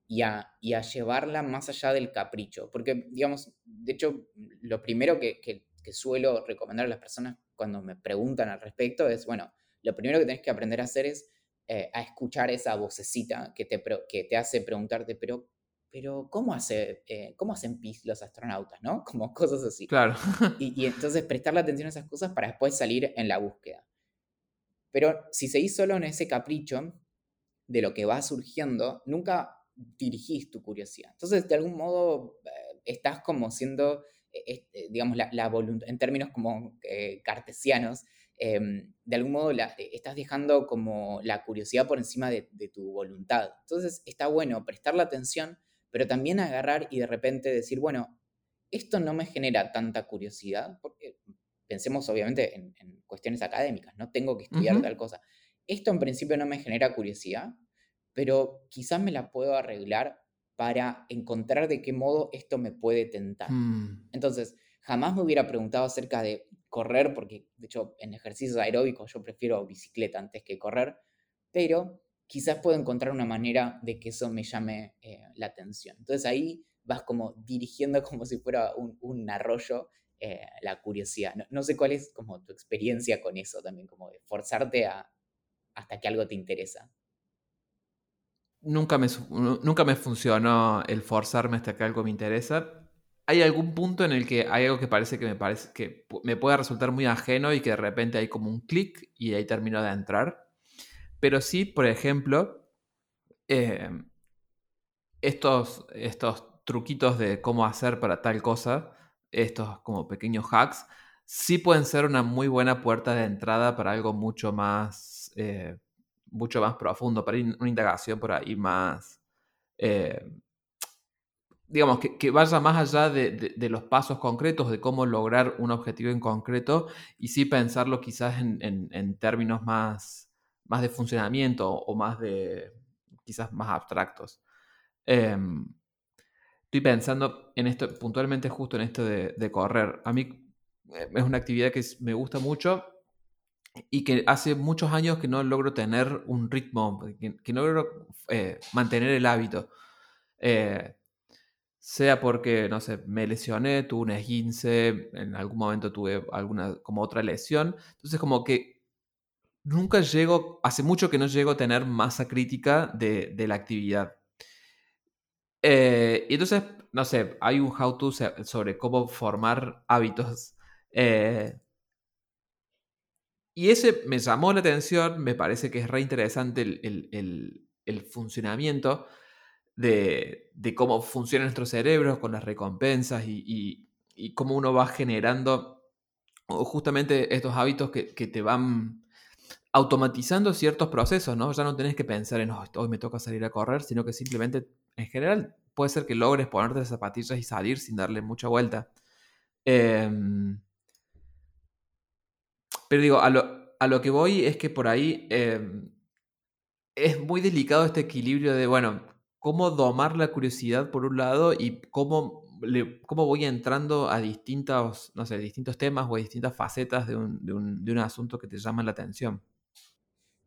y a, y a llevarla más allá del capricho. Porque, digamos, de hecho, lo primero que, que, suelo recomendar a las personas cuando me preguntan al respecto es, bueno, lo primero que tenés que aprender a hacer es eh, a escuchar esa vocecita que te, que te hace preguntarte, pero, pero ¿cómo, hace, eh, ¿cómo hacen pis los astronautas? ¿no? *laughs* Como cosas así. Claro. y, y entonces prestarle atención a esas cosas para después salir en la búsqueda. Pero si seguís solo en ese capricho de lo que va surgiendo, nunca dirigís tu curiosidad. Entonces, de algún modo, eh, estás como siendo, eh, eh, digamos, la, la voluntad, en términos como cartesianos, em, de algún modo la, estás dejando como la curiosidad por encima de, de, tu voluntad. Entonces, está bueno prestarle atención, pero también agarrar y de repente decir, bueno, esto no me genera tanta curiosidad, porque pensemos obviamente en, cuestiones académicas, no tengo que estudiar tal cosa. Esto en principio no me genera curiosidad, pero quizás me la puedo arreglar para encontrar de qué modo esto me puede tentar. Mm. Entonces, jamás me hubiera preguntado acerca de correr, porque de hecho en ejercicios aeróbicos yo prefiero bicicleta antes que correr, pero quizás puedo encontrar una manera de que eso me llame eh, la atención. Entonces ahí vas como dirigiendo *laughs* como si fuera un, arroyo eh, la curiosidad. No, no, sé cuál es como tu experiencia con eso también, como de forzarte a, hasta que algo te interesa nunca me, nunca me funcionó el forzarme hasta que algo me interesa. Hay algún punto en el que hay algo que parece que me parece que me puede resultar muy ajeno y que de repente hay como un clic y ahí termino de entrar. Pero sí, por ejemplo, eh, estos, estos truquitos de cómo hacer para tal cosa, estos como pequeños hacks, sí pueden ser una muy buena puerta de entrada para algo mucho más eh, mucho más profundo, para una indagación por ahí más, eh, digamos, que, vaya más allá de, los pasos concretos, de cómo lograr un objetivo en concreto, y sí pensarlo quizás en, términos más, más de funcionamiento o más de, quizás más abstractos. Em, estoy pensando en esto, puntualmente justo en esto de, de correr. A mí eh, es una actividad que me gusta mucho y que hace muchos años que no logro tener un ritmo, que, no logro eh, mantener el hábito. Eh, sea porque, no sé, me lesioné, tuve un esguince, en algún momento tuve alguna, como otra lesión. Entonces, como que nunca llego, hace mucho que no llego a tener masa crítica de, la actividad. Eh, y entonces, no sé, hay un how-to sobre cómo formar hábitos. Y ese me llamó la atención, me parece que es re interesante el, funcionamiento de, cómo funciona nuestro cerebro con las recompensas y, cómo uno va generando justamente estos hábitos que, te van automatizando ciertos procesos, ¿no? Ya no tenés que pensar en, hoy me toca salir a correr, sino que simplemente, en general, puede ser que logres ponerte las zapatillas y salir sin darle mucha vuelta. Em, pero digo, a lo, que voy es que por ahí em, es muy delicado este equilibrio de, bueno, cómo domar la curiosidad por un lado y cómo, cómo voy entrando a distintos, no sé, distintos temas o a distintas facetas de un, de un, asunto que te llama la atención.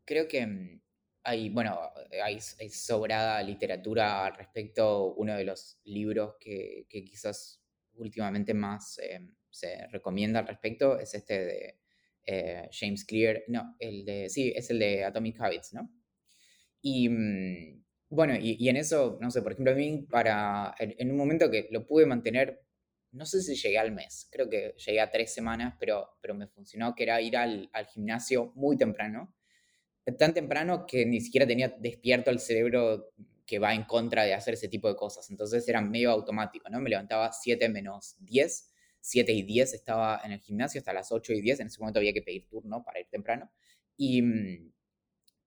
Creo que mm, hay, bueno, hay, sobrada literatura al respecto. Uno de los libros que, quizás últimamente más em, se recomienda al respecto es este de eh, James Clear, no, el de, sí, es el de Atomic Habits, ¿no? Y mm, bueno, y, en eso, no sé, por ejemplo, a mí, para, en, un momento que lo pude mantener, no sé si llegué al mes, creo que llegué a tres semanas, pero, pero me funcionó, que era ir al, al gimnasio muy temprano, tan temprano que ni siquiera tenía despierto el cerebro que va en contra de hacer ese tipo de cosas. Entonces era medio automático, ¿no? Me levantaba 7 menos 10, 7 y 10 estaba en el gimnasio hasta las 8 y 10, en ese momento había que pedir turno para ir temprano, y mm,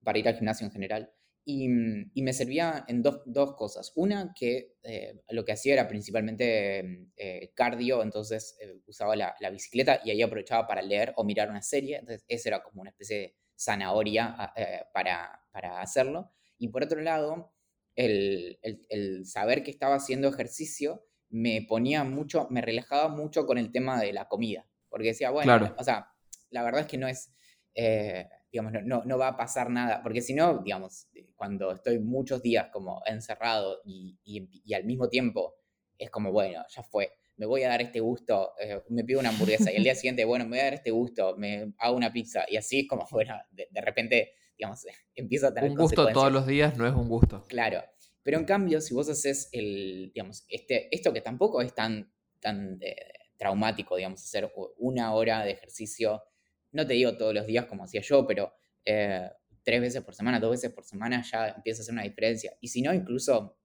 para ir al gimnasio en general. Y, mm, y, me servía en dos, dos cosas. Una, que eh, lo que hacía era principalmente mm, eh, cardio, entonces eh, usaba la, la, bicicleta y ahí aprovechaba para leer o mirar una serie. Entonces, esa era como una especie de zanahoria ah, para, para, hacerlo. Y por otro lado, el, el, el, saber que estaba haciendo ejercicio me ponía mucho, me relajaba mucho con el tema de la comida. Porque decía, bueno, o sea, la verdad es que no es digamos, no, no, va a pasar nada, porque si no, digamos, cuando estoy muchos días como encerrado y, y, al mismo tiempo es como, bueno, ya fue, me voy a dar este gusto, eh, me pido una hamburguesa y el día siguiente, bueno, me voy a dar este gusto, me hago una pizza y así es como, *laughs* bueno, de, repente, digamos, *laughs* empiezo a tener Un gusto todos los días no es un gusto. Claro, pero en cambio, si vos haces el, digamos, este, esto que tampoco es tan, tan eh, traumático, digamos, hacer una hora de ejercicio no te digo todos los días como hacía yo, pero eh, tres veces por semana, dos veces por semana ya empieza a hacer una diferencia. Y si no, incluso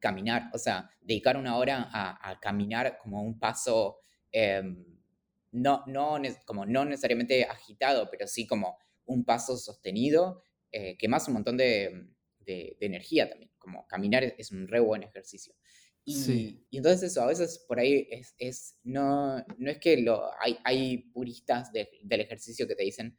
caminar, o sea, dedicar una hora a, caminar como un paso, em, no, no, como no necesariamente agitado, pero sí como un paso sostenido, eh, que un montón de, energía también, como caminar es un re buen ejercicio. Y, entonces eso, a veces por ahí es, es no, no es que lo, hay, hay puristas del ejercicio que te dicen,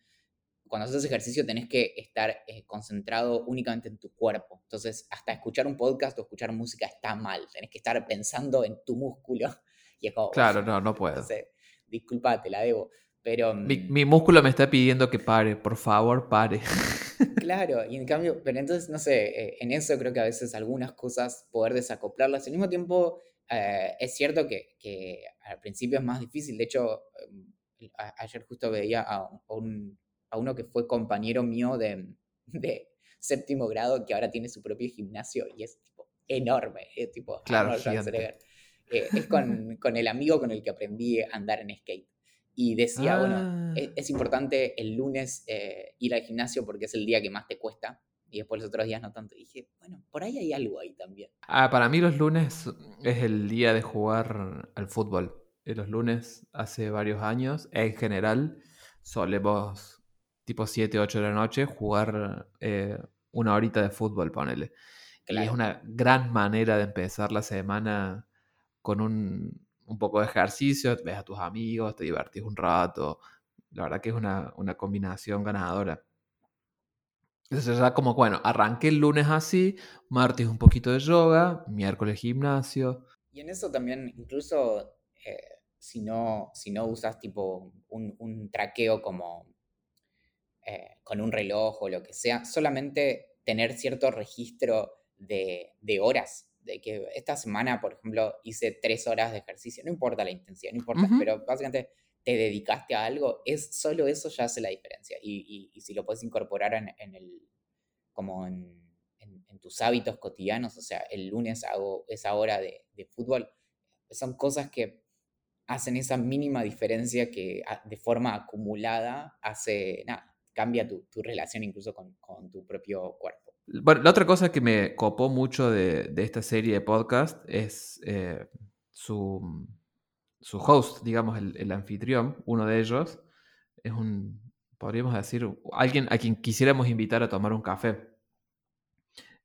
cuando haces ejercicio tenés que estar eh, concentrado únicamente en tu cuerpo. Entonces, hasta escuchar un podcast o escuchar música está mal. Tenés que estar pensando en tu músculo. *laughs* Y es como, claro, no, no puedo. Entonces, disculpa, te la debo. Pero, mi, mm, mi, músculo me está pidiendo que pare, por favor, pare. *laughs* Claro, y en cambio, pero entonces, no sé, eh, en eso creo que a veces algunas cosas poder desacoplarlas. Al mismo tiempo, eh, es cierto que, que, al principio es más difícil. De hecho, em, ayer justo veía a, un, a, uno que fue compañero mío de, de, séptimo grado que ahora tiene su propio gimnasio y es tipo enorme. Es tipo, claro, eh, es con, con el amigo con el que aprendí a andar en skate y decía, bueno, ah. e-, es, importante el lunes eh, ir al gimnasio porque es el día que más te cuesta y después los otros días no tanto. Y dije, bueno, por ahí hay algo ahí también. Ah, para mí los lunes es el día de jugar al fútbol. Los lunes hace varios años, en general, solemos tipo 7, 8 de la noche jugar eh, una horita de fútbol, ponele. Y es una gran manera de empezar la semana con un, un poco de ejercicio, ves a tus amigos, te divertís un rato. La verdad que es una, una combinación ganadora. Entonces ya como, bueno, arranqué el lunes así, martes un poquito de yoga, miércoles gimnasio. Y en eso también, incluso eh, si, no, si no usas tipo un, un traqueo como eh, con un reloj o lo que sea, solamente tener cierto registro de, de horas de que esta semana, por ejemplo, hice tres horas de ejercicio, no importa la intensidad, no importa, pero básicamente te dedicaste a algo, es solo eso ya hace la diferencia. Y, y, si lo puedes incorporar en, en el, como en, en, tus hábitos cotidianos, o sea, el lunes hago esa hora de, de, fútbol, son cosas que hacen esa mínima diferencia que de forma acumulada hace, nada, cambia tu, tu relación incluso con, con tu propio cuerpo. Bueno, la otra cosa que me copó mucho de, esta serie de podcast es eh, su, su, host, digamos, el, anfitrión, uno de ellos, es un, podríamos decir, alguien a quien quisiéramos invitar a tomar un café.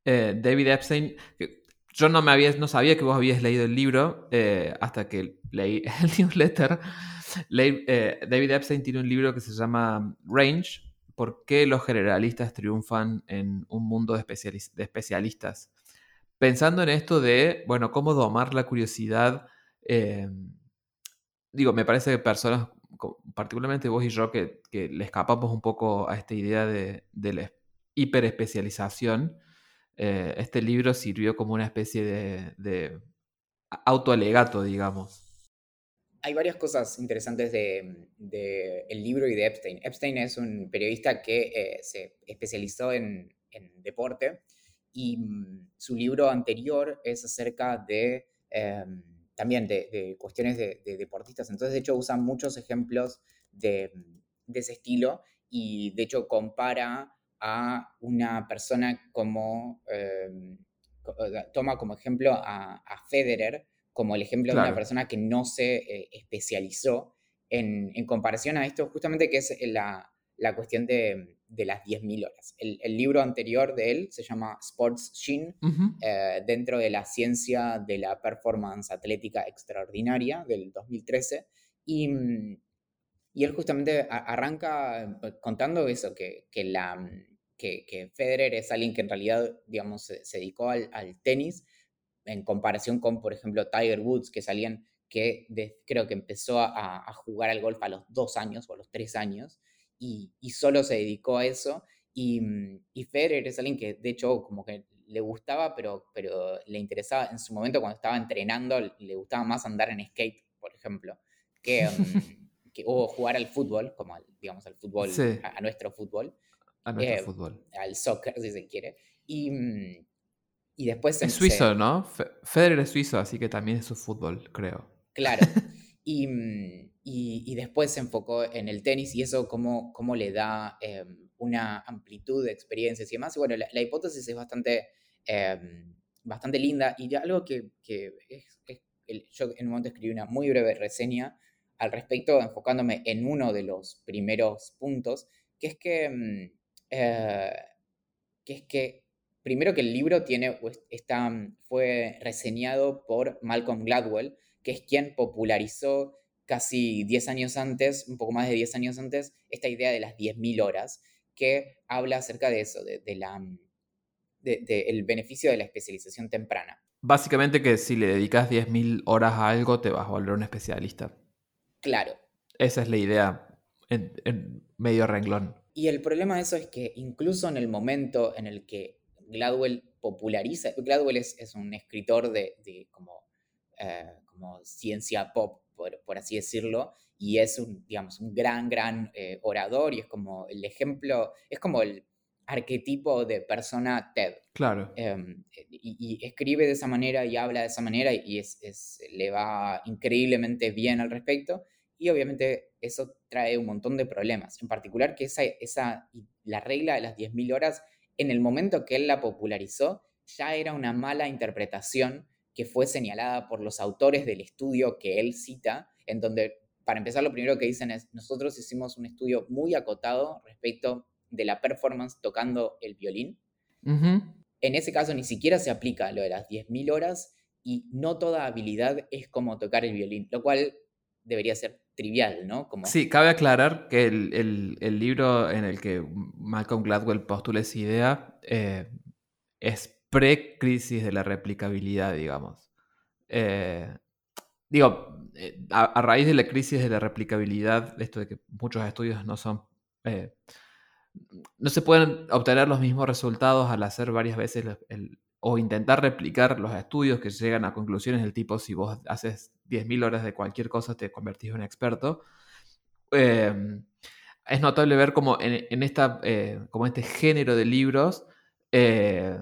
Eh, David Epstein, yo no, me había, no sabía que vos habías leído el libro eh, hasta que leí *laughs* el newsletter. David Epstein tiene un libro que se llama Range, por qué los generalistas triunfan en un mundo de, especialistas. Pensando en esto de, bueno, cómo domar la curiosidad, em, digo, me parece que personas, particularmente vos y yo, que, le escapamos un poco a esta idea de, la hiperespecialización, eh, este libro sirvió como una especie de, de autoalegato, digamos hay varias cosas interesantes del de, el libro y de Epstein. Epstein es un periodista que eh, se especializó en, deporte y mm, su libro anterior es acerca de em, también de, cuestiones de, deportistas. Entonces, de hecho, usa muchos ejemplos de, ese estilo y de hecho compara a una persona como, em, toma como ejemplo a, Federer como el ejemplo de una persona que no se eh, especializó en, comparación a esto, justamente que es la, cuestión de, las 10.000 horas. El, libro anterior de él se llama Sports Shin, eh, dentro de la ciencia de la performance atlética extraordinaria del 2013. Y, y él justamente arranca contando eso, que, que la que, Federer es alguien que en realidad, digamos, se, dedicó al, tenis en comparación con, por ejemplo, Tiger Woods, que alguien que creo que empezó a, jugar al golf a los dos años o a los tres años y, solo se dedicó a eso. Y, y, Federer es alguien que, de hecho, como que le gustaba, pero, pero le interesaba en su momento cuando estaba entrenando, le gustaba más andar en skate, por ejemplo, que, que o jugar al fútbol, como digamos al fútbol, a, nuestro fútbol. Eh, fútbol. Al soccer, si se quiere. Y, mm, y después... Es suizo, ¿no? Federer es suizo, así que también es su fútbol, creo. Claro. *laughs* Mm, y, y, después se enfocó en el tenis y eso cómo, cómo le da em, una amplitud de experiencias y demás. Y bueno, la, hipótesis es bastante, em, bastante linda y algo que, que es, yo en un momento escribí una muy breve reseña al respecto, enfocándome en uno de los primeros puntos, que es que em, eh, que es que, primero que el libro tiene, pues, está, fue reseñado por Malcolm Gladwell, que es quien popularizó casi 10 años antes, un poco más de 10 años antes, esta idea de las 10.000 horas, que habla acerca de eso, de, la, el beneficio de la especialización temprana. Básicamente que si le dedicas 10.000 horas a algo, te vas a volver un especialista. Claro. Esa es la idea en, en medio renglón. Y el problema de eso es que incluso en el momento en el que Gladwell populariza, Gladwell es, un escritor de, como, eh, como, ciencia pop, por, así decirlo, y es un, digamos, un gran, gran eh, orador y es como el ejemplo, es como el arquetipo de persona TED. Claro. Em, y, escribe de esa manera y habla de esa manera y es, le va increíblemente bien al respecto. Y obviamente eso trae un montón de problemas. En particular que esa, esa la regla de las 10.000 horas, en el momento que él la popularizó, ya era una mala interpretación que fue señalada por los autores del estudio que él cita, en donde, para empezar, lo primero que dicen es, nosotros hicimos un estudio muy acotado respecto de la performance tocando el violín. En ese caso ni siquiera se aplica lo de las 10.000 horas y no toda habilidad es como tocar el violín, lo cual debería ser trivial, ¿no? Sí, cabe aclarar que el, libro en el que Malcolm Gladwell postula esa idea eh, es pre-crisis de la replicabilidad, digamos. Eh, digo, eh, a, raíz de la crisis de la replicabilidad, esto de que muchos estudios no son... no se pueden obtener los mismos resultados al hacer varias veces o intentar replicar los estudios que llegan a conclusiones del tipo si vos haces 10.000 horas de cualquier cosa te convertís en un experto. Em, es notable ver como en, esta, eh, como este género de libros eh,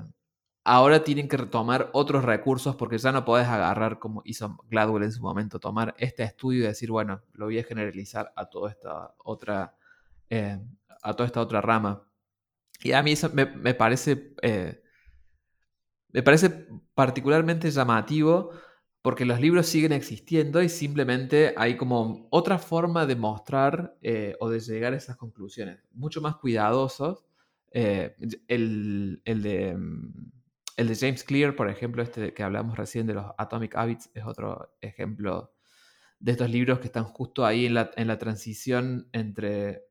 ahora tienen que retomar otros recursos porque ya no podés agarrar como hizo Gladwell en su momento, tomar este estudio y decir, bueno, lo voy a generalizar a toda esta otra, eh, a toda esta otra rama. Y a mí eso me, me parece me parece particularmente llamativo porque los libros siguen existiendo y simplemente hay como otra forma de mostrar eh, o de llegar a esas conclusiones, mucho más cuidadosos. Eh, el, de, mm, el de James Clear, por ejemplo, este que hablamos recién de los Atomic Habits, es otro ejemplo de estos libros que están justo ahí en la, en la transición entre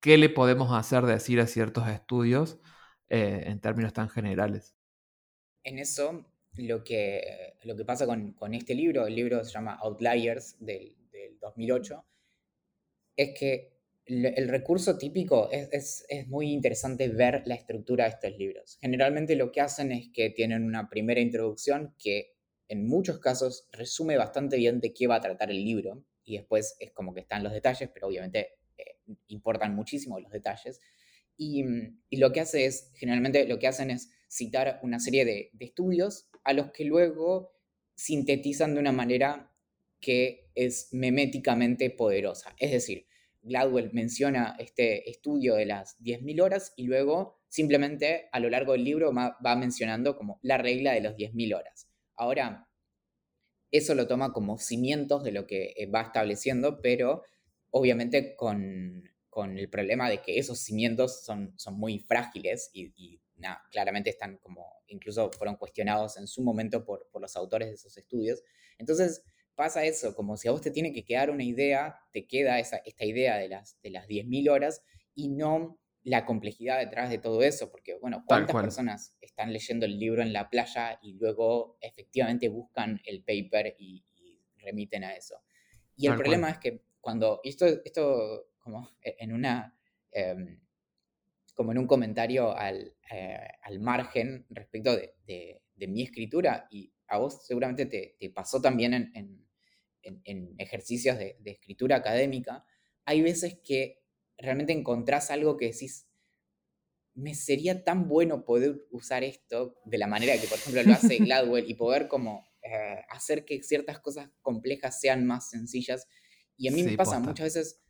qué le podemos hacer decir a ciertos estudios eh, en términos tan generales en eso lo que, lo que pasa con, este libro, el libro se llama Outliers del, 2008, es que el, recurso típico es, muy interesante ver la estructura de estos libros. Generalmente lo que hacen es que tienen una primera introducción que en muchos casos resume bastante bien de qué va a tratar el libro y después es como que están los detalles, pero obviamente eh, importan muchísimo los detalles. Y, y, lo que hace es, generalmente lo que hacen es citar una serie de, estudios a los que luego sintetizan de una manera que es meméticamente poderosa. Es decir, Gladwell menciona este estudio de las 10.000 horas y luego Simplemente a lo largo del libro va mencionando como la regla de los 10.000 horas. Ahora, eso lo toma como cimientos de lo que eh, va estableciendo, pero obviamente con, el problema de que esos cimientos son, son muy frágiles y, claramente están como, incluso fueron cuestionados en su momento por, los autores de esos estudios. Entonces pasa eso, como si a vos te tiene que quedar una idea, te queda esa, esta idea de las, de las 10.000 horas y no la complejidad detrás de todo eso, porque, bueno, ¿cuántas personas están leyendo el libro en la playa y luego efectivamente buscan el paper y, remiten a eso? Y el problema es que cuando, esto, esto como en una, em, como en un comentario al, eh, margen respecto de, mi escritura, y a vos seguramente te, pasó también en, ejercicios de, de escritura académica, hay veces que realmente encontrás algo que decís, me sería tan bueno poder usar esto de la manera que, por ejemplo, lo hace *laughs* Gladwell y poder como eh, hacer que ciertas cosas complejas sean más sencillas. Y a mí me pasa muchas veces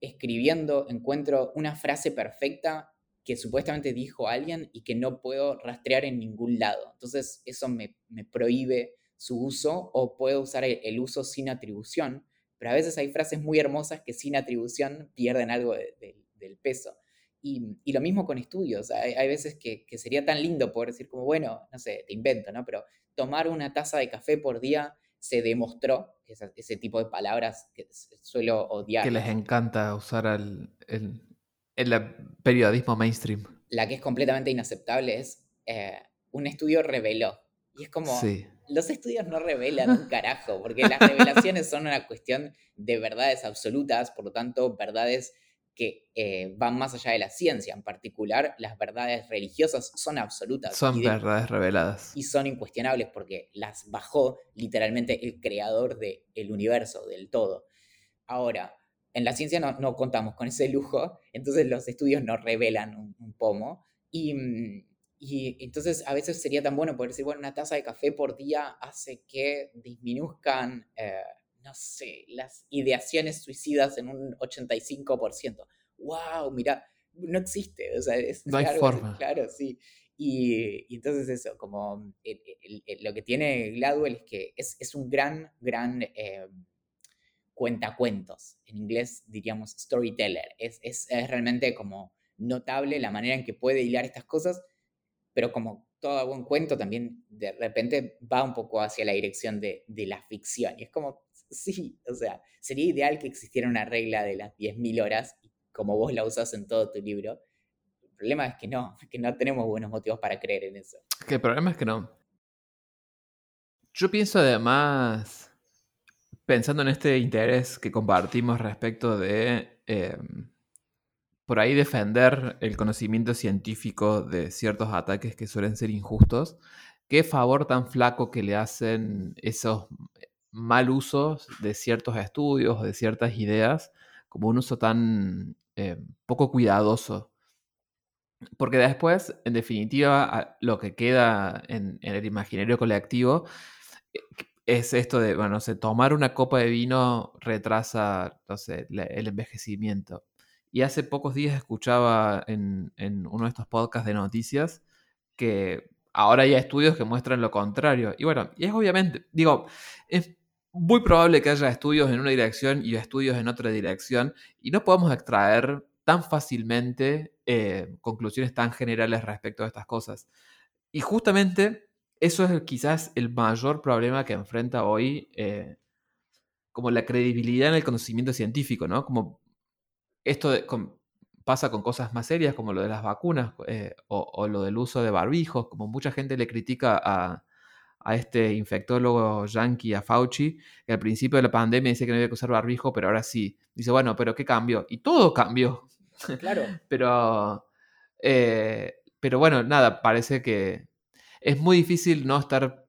escribiendo, encuentro una frase perfecta que supuestamente dijo alguien y que no puedo rastrear en ningún lado. Entonces eso me, prohíbe su uso o puedo usar el, uso sin atribución, pero a veces hay frases muy hermosas que sin atribución pierden algo del peso. Y, lo mismo con estudios. Hay, veces que, sería tan lindo poder decir como, bueno, no sé, te invento, ¿no? Pero tomar una taza de café por día se demostró, que ese tipo de palabras que suelo odiar. Que les encanta usar el, el, periodismo mainstream. La que es completamente inaceptable es, eh, un estudio reveló. Y es como, los estudios no revelan un *laughs* carajo, porque las revelaciones son una cuestión de verdades absolutas, por lo tanto, verdades que eh, van más allá de la ciencia. En particular, las verdades religiosas son absolutas. Son verdades reveladas. Y son incuestionables porque las bajó literalmente el creador del universo, del todo. Ahora, en la ciencia no, contamos con ese lujo, entonces los estudios no revelan un, pomo. Mm, y, entonces a veces sería tan bueno poder decir, bueno, una taza de café por día hace que disminuzcan... Eh, no sé, las ideaciones suicidas en un 85%. ¡Wow! Mira, no existe. O sea, es, no hay forma. Claro, sí. Y, entonces eso, como lo que tiene Gladwell es que es, un gran, gran eh, cuentacuentos. En inglés diríamos storyteller. Es, es, realmente como notable la manera en que puede hilar estas cosas, pero como todo buen cuento también de repente va un poco hacia la dirección de, de la ficción. Y es como, sí, o sea, sería ideal que existiera una regla de las 10.000 horas, como vos la usas en todo tu libro. El problema es que no, que no tenemos buenos motivos para creer en eso. El problema es que no. Yo pienso además, pensando en este interés que compartimos respecto de em, por ahí defender el conocimiento científico de ciertos ataques que suelen ser injustos, qué favor tan flaco que le hacen esos mal uso de ciertos estudios, de ciertas ideas, como un uso tan eh, poco cuidadoso. Porque después, en definitiva, lo que queda en, el imaginario colectivo eh, es esto de, bueno, no tomar una copa de vino retrasa, no el envejecimiento. Y hace pocos días escuchaba en, uno de estos podcasts de noticias que ahora hay estudios que muestran lo contrario. Y bueno, y es obviamente, digo, es muy probable que haya estudios en una dirección y estudios en otra dirección y no podemos extraer tan fácilmente eh, conclusiones tan generales respecto a estas cosas. Y justamente eso es quizás el mayor problema que enfrenta hoy eh, como la credibilidad en el conocimiento científico, ¿no? Como esto pasa con cosas más serias como lo de las vacunas eh, o, lo del uso de barbijos, como mucha gente le critica a, a este infectólogo yankee, a Fauci, que al principio de la pandemia dice que no había que usar barbijo, pero ahora sí. Dice, bueno, pero ¿qué cambió? Y todo cambió. Claro. *laughs* pero, eh, pero bueno, nada, parece que es muy difícil no estar,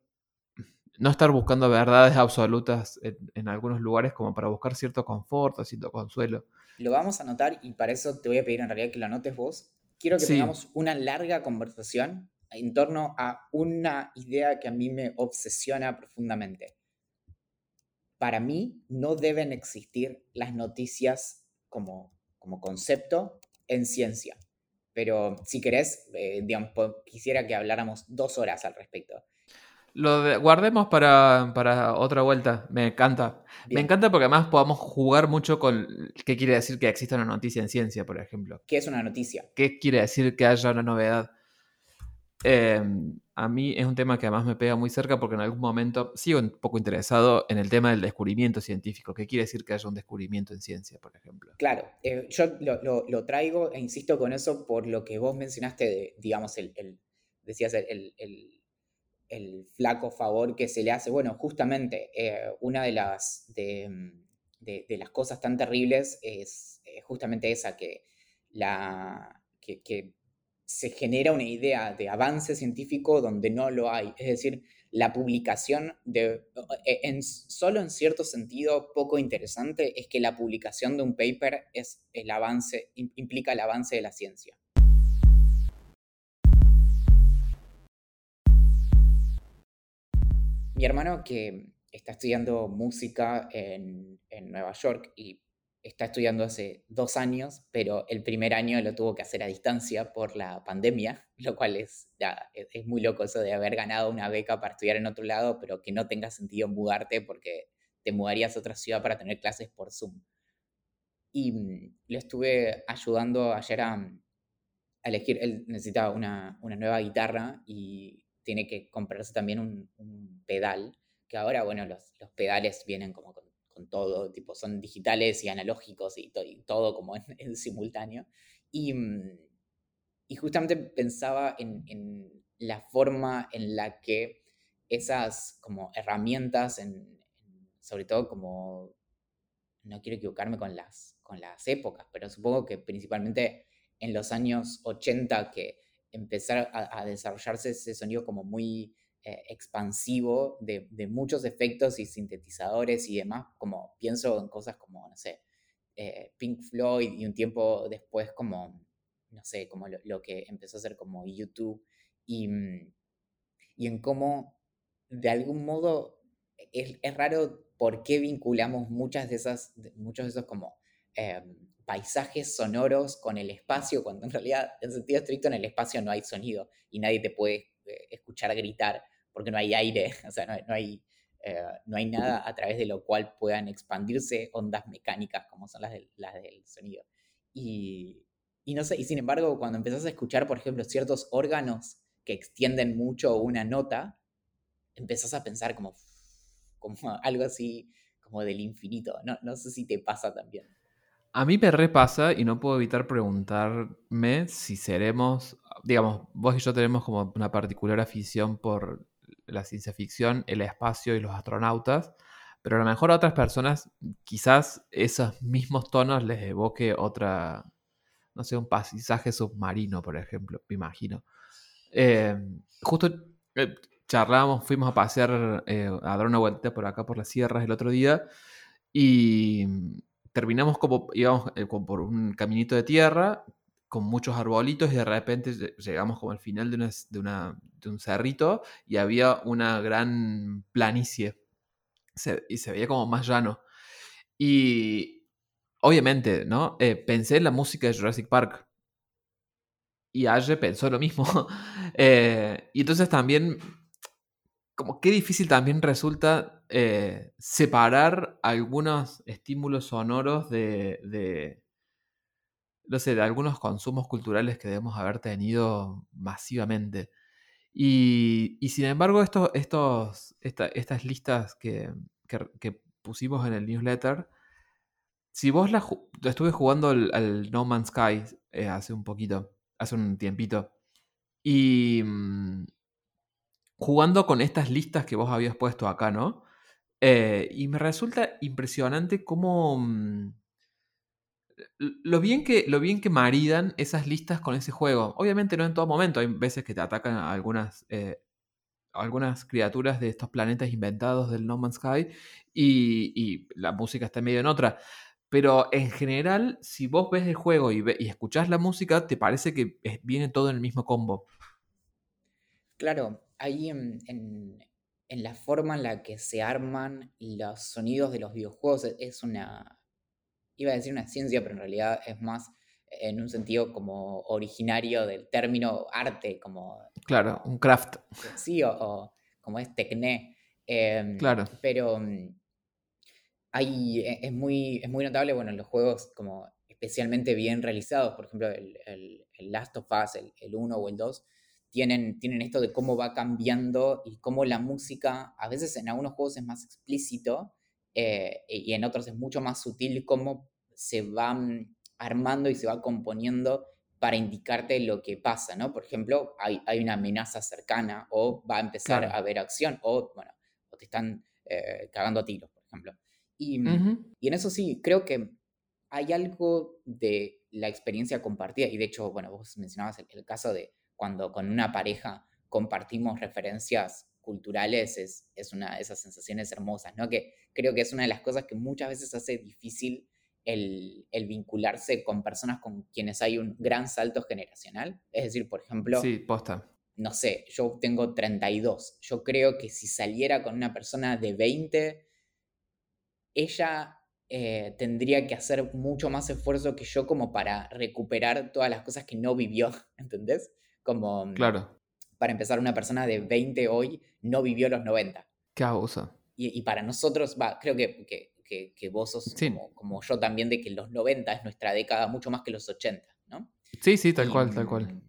no estar buscando verdades absolutas en, algunos lugares como para buscar cierto confort o cierto consuelo. Lo vamos a anotar y para eso te voy a pedir en realidad que lo anotes vos. Quiero que tengamos una larga conversación en torno a una idea que a mí me obsesiona profundamente. Para mí no deben existir las noticias como, como concepto en ciencia. Pero si querés, eh, digamos, quisiera que habláramos dos horas al respecto. Lo guardemos para, para, otra vuelta. Me encanta. Me encanta porque además podamos jugar mucho con qué quiere decir que exista una noticia en ciencia, por ejemplo. ¿Qué es una noticia? ¿Qué quiere decir que haya una novedad? Em, a mí es un tema que además me pega muy cerca porque en algún momento sigo un poco interesado en el tema del descubrimiento científico. ¿Qué quiere decir que haya un descubrimiento en ciencia, por ejemplo? Claro, eh, yo lo, traigo e insisto con eso por lo que vos mencionaste de, digamos, el, decías, el, el, flaco favor que se le hace. Bueno, justamente eh, una de las, de, las cosas tan terribles es eh, justamente esa, que, la, que se genera una idea de avance científico donde no lo hay. Es decir, la publicación de, eh, en, solo en cierto sentido poco interesante es que la publicación de un paper es el avance, implica el avance de la ciencia. Mi hermano que está estudiando música en, en Nueva York y está estudiando hace dos años, pero el primer año lo tuvo que hacer a distancia por la pandemia, *laughs* lo cual es, es muy loco eso de haber ganado una beca para estudiar en otro lado, pero que no tenga sentido mudarte porque te mudarías a otra ciudad para tener clases por Zoom. Y mm, le estuve ayudando ayer a, elegir, él necesitaba una, nueva guitarra y tiene que comprarse también un, pedal, que ahora, bueno, los, los pedales vienen como con con todo, tipo, son digitales y analógicos y, todo como *laughs* en, simultáneo. Y, mm, y, justamente pensaba en, la forma en la que esas como herramientas, en, sobre todo como, no quiero equivocarme con las, con las épocas, pero supongo que principalmente en los años 80 que empezar a desarrollarse ese sonido como muy eh, expansivo de, muchos efectos y sintetizadores y demás, como pienso en cosas como, no sé, eh, Pink Floyd y un tiempo después como, no sé, como lo, que empezó a ser como YouTube y, mm, y en cómo de algún modo es, raro por qué vinculamos muchas de esas, muchos de esos como em, paisajes sonoros con el espacio, cuando en realidad, en sentido estricto, en el espacio no hay sonido y nadie te puede eh, escuchar gritar porque no hay aire, *laughs* o sea, no, hay, eh, no hay nada a través de lo cual puedan expandirse ondas mecánicas como son las, las del sonido. Y, y, no sé, y sin embargo, cuando empezás a escuchar, por ejemplo, ciertos órganos que extienden mucho una nota, empezás a pensar como, *laughs* como algo así, como del infinito. No, no sé si te pasa también. A mí me repasa y no puedo evitar preguntarme si seremos, digamos, vos y yo tenemos como una particular afición por la ciencia ficción, el espacio y los astronautas, pero a lo mejor a otras personas quizás esos mismos tonos les evoque otra, no sé, un paisaje submarino, por ejemplo, me imagino. Eh, justo eh, charlábamos, fuimos a pasear, eh, a dar una vuelta por acá por las sierras el otro día y terminamos como, íbamos como por un caminito de tierra con muchos arbolitos y de repente llegamos como al final de, una, de, un cerrito y había una gran planicie y se veía como más llano. Y obviamente, ¿no? Eh, pensé en la música de Jurassic Park. Y Aye pensó lo mismo. *laughs* Eh, y entonces también, como qué difícil también resulta eh, separar algunos estímulos sonoros de no sé, de algunos consumos culturales que debemos haber tenido masivamente. Y, sin embargo, estos, estas listas que, pusimos en el newsletter, si vos la estuve jugando al, No Man's Sky eh, hace un poquito, hace un tiempito, y mm, jugando con estas listas que vos habías puesto acá, ¿no? Eh, y me resulta impresionante cómo... Mm, lo bien, que, lo bien que maridan esas listas con ese juego. Obviamente no en todo momento, hay veces que te atacan algunas, eh, algunas criaturas de estos planetas inventados del No Man's Sky y, la música está medio en otra. Pero en general, si vos ves el juego y, y escuchás la música, te parece que viene todo en el mismo combo. Claro, ahí en, en la forma en la que se arman los sonidos de los videojuegos es una, iba a decir una ciencia, pero en realidad es más en un sentido como originario del término arte, como... Claro, un craft. Sí, o, como es tecné. Em, claro. Pero mm, hay, e, es, muy, es muy notable, bueno, los juegos como especialmente bien realizados, por ejemplo, el, el, Last of Us, el, el 1 o el 2, tienen, tienen esto de cómo va cambiando y cómo la música, a veces en algunos juegos es más explícito eh, y en otros es mucho más sutil cómo se va armando y se va componiendo para indicarte lo que pasa, ¿no? Por ejemplo, hay, hay una amenaza cercana o va a empezar a haber acción o, bueno, o te están eh, cagando a tiros, por ejemplo. Y, mm, y en eso sí, creo que hay algo de la experiencia compartida, y de hecho, bueno, vos mencionabas el caso de cuando con una pareja compartimos referencias culturales, es, es una de esas sensaciones hermosas, ¿no? Que creo que es una de las cosas que muchas veces hace difícil el, el, vincularse con personas con quienes hay un gran salto generacional. Es decir, por ejemplo... Sí, posta. No sé, yo tengo 32. Yo creo que si saliera con una persona de 20, ella eh, tendría que hacer mucho más esfuerzo que yo como para recuperar todas las cosas que no vivió, *laughs* ¿entendés? Como, mm, claro. para empezar, una persona de 20 hoy no vivió los 90. Qué abuso. Y, y para nosotros, va, creo que, que, que, vos sos como, como, yo también, de que los 90 es nuestra década mucho más que los 80, ¿no? Sí, sí, tal cual, tal cual.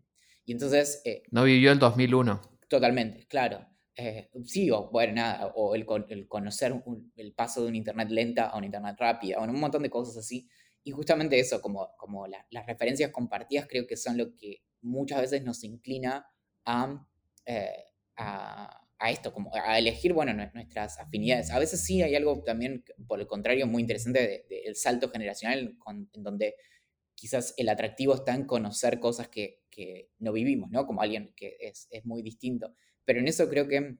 Y entonces... Eh, no vivió el 2001. Totalmente, claro. Eh, sí, o bueno, nada, o el, el conocer el paso de un internet lenta a un internet rápida, o un montón de cosas así. Y justamente eso, como, como las referencias compartidas, creo que son lo que muchas veces nos inclina eh, a, a, esto, como a elegir, bueno, nuestras afinidades. A veces sí hay algo también, por el contrario, muy interesante del salto generacional, en donde quizás el atractivo está en conocer cosas que, que no vivimos, ¿no? Como alguien que es, es, muy distinto. Pero en eso creo que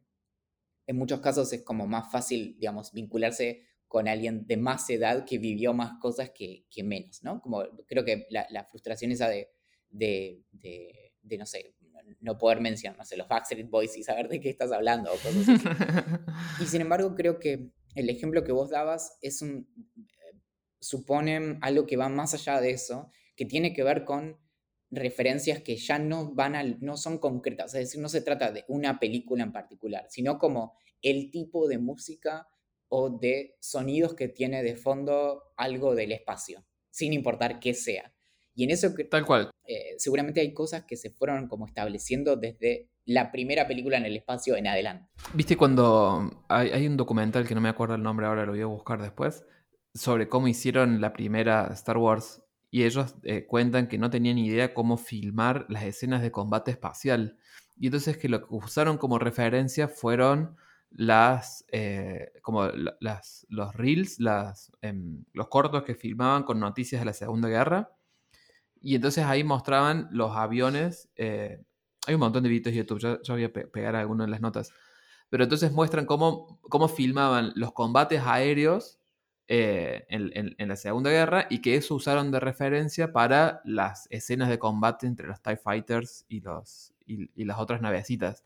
en muchos casos es como más fácil, digamos, vincularse con alguien de más edad que vivió más cosas que, que menos, ¿no? Como creo que la, la frustración esa de de, de, no sé, no poder mencionar, no sé, los Backstreet Boys y saber de qué estás hablando o cosas así. *laughs* y sin embargo, creo que el ejemplo que vos dabas es un, eh, supone algo que va más allá de eso, que tiene que ver con referencias que ya no van a, no son concretas, es decir, no se trata de una película en particular, sino como el tipo de música o de sonidos que tiene de fondo algo del espacio, sin importar qué sea. Y en eso... Tal cual. Eh, seguramente hay cosas que se fueron como estableciendo desde la primera película en el espacio en adelante. Viste cuando hay, un documental que no me acuerdo el nombre ahora, lo voy a buscar después, sobre cómo hicieron la primera Star Wars y ellos eh, cuentan que no tenían idea cómo filmar las escenas de combate espacial. Y entonces que lo que usaron como referencia fueron las, eh, como las, los reels, las, em, los cortos que filmaban con noticias de la Segunda Guerra y entonces ahí mostraban los aviones. Eh, hay un montón de videos de YouTube, yo, voy a pegar alguno en las notas. Pero entonces muestran cómo, cómo filmaban los combates aéreos eh, en, la Segunda Guerra y que eso usaron de referencia para las escenas de combate entre los TIE Fighters y, los, y, las otras navecitas.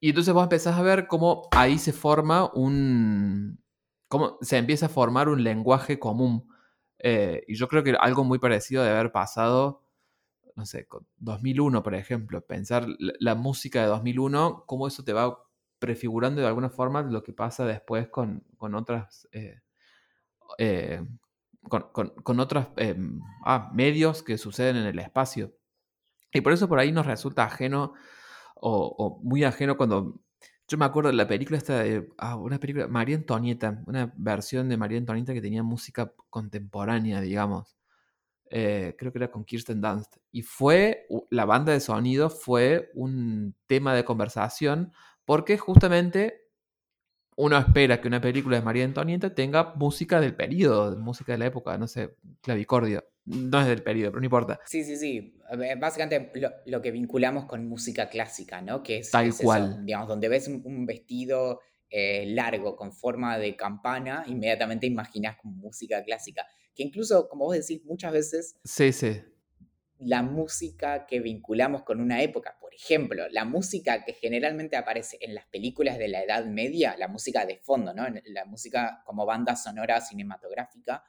Y entonces vos empezás a ver cómo ahí se forma un... cómo se empieza a formar un lenguaje común eh, y yo creo que algo muy parecido de haber pasado, no sé, con 2001, por ejemplo, pensar la, música de 2001, cómo eso te va prefigurando de alguna forma lo que pasa después con, con otras... Eh, eh, con, con, otros ah, medios que suceden en el espacio. Y por eso por ahí nos resulta ajeno o, o muy ajeno cuando yo me acuerdo de la película esta de. Ah, una película. María Antonieta. Una versión de María Antonieta que tenía música contemporánea, digamos. Eh, creo que era con Kirsten Dunst. Y fue. La banda de sonido fue un tema de conversación. Porque justamente uno espera que una película de María Antonieta tenga música del periodo, música de la época, no sé, clavicordio. No es del periodo, pero no importa. Sí, sí, sí. Básicamente lo, que vinculamos con música clásica, ¿no? Que es, Tal cual. digamos, donde ves un, vestido eh, largo con forma de campana, inmediatamente imaginas como música clásica. Que incluso, como vos decís, muchas veces. Sí, sí. La música que vinculamos con una época, por ejemplo, la música que generalmente aparece en las películas de la Edad Media, la música de fondo, ¿no? La música como banda sonora cinematográfica,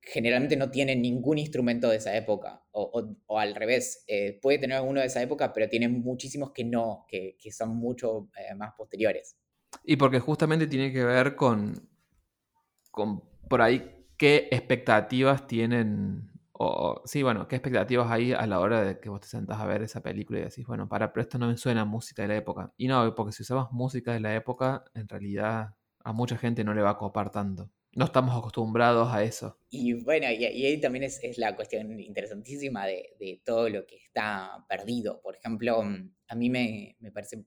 generalmente no tiene ningún instrumento de esa época, o, al revés, eh, puede tener alguno de esa época, pero tiene muchísimos que no, que, son mucho eh, más posteriores. Y porque justamente tiene que ver con, por ahí qué expectativas tienen, o sí, bueno, qué expectativas hay a la hora de que vos te sentás a ver esa película y decís, bueno, para, pero esto no me suena música de la época. Y no, porque si usamos música de la época, en realidad a mucha gente no le va a copar tanto. No estamos acostumbrados a eso. Y bueno, y, ahí también es, la cuestión interesantísima de, todo lo que está perdido. Por ejemplo, mm, a mí me, parece,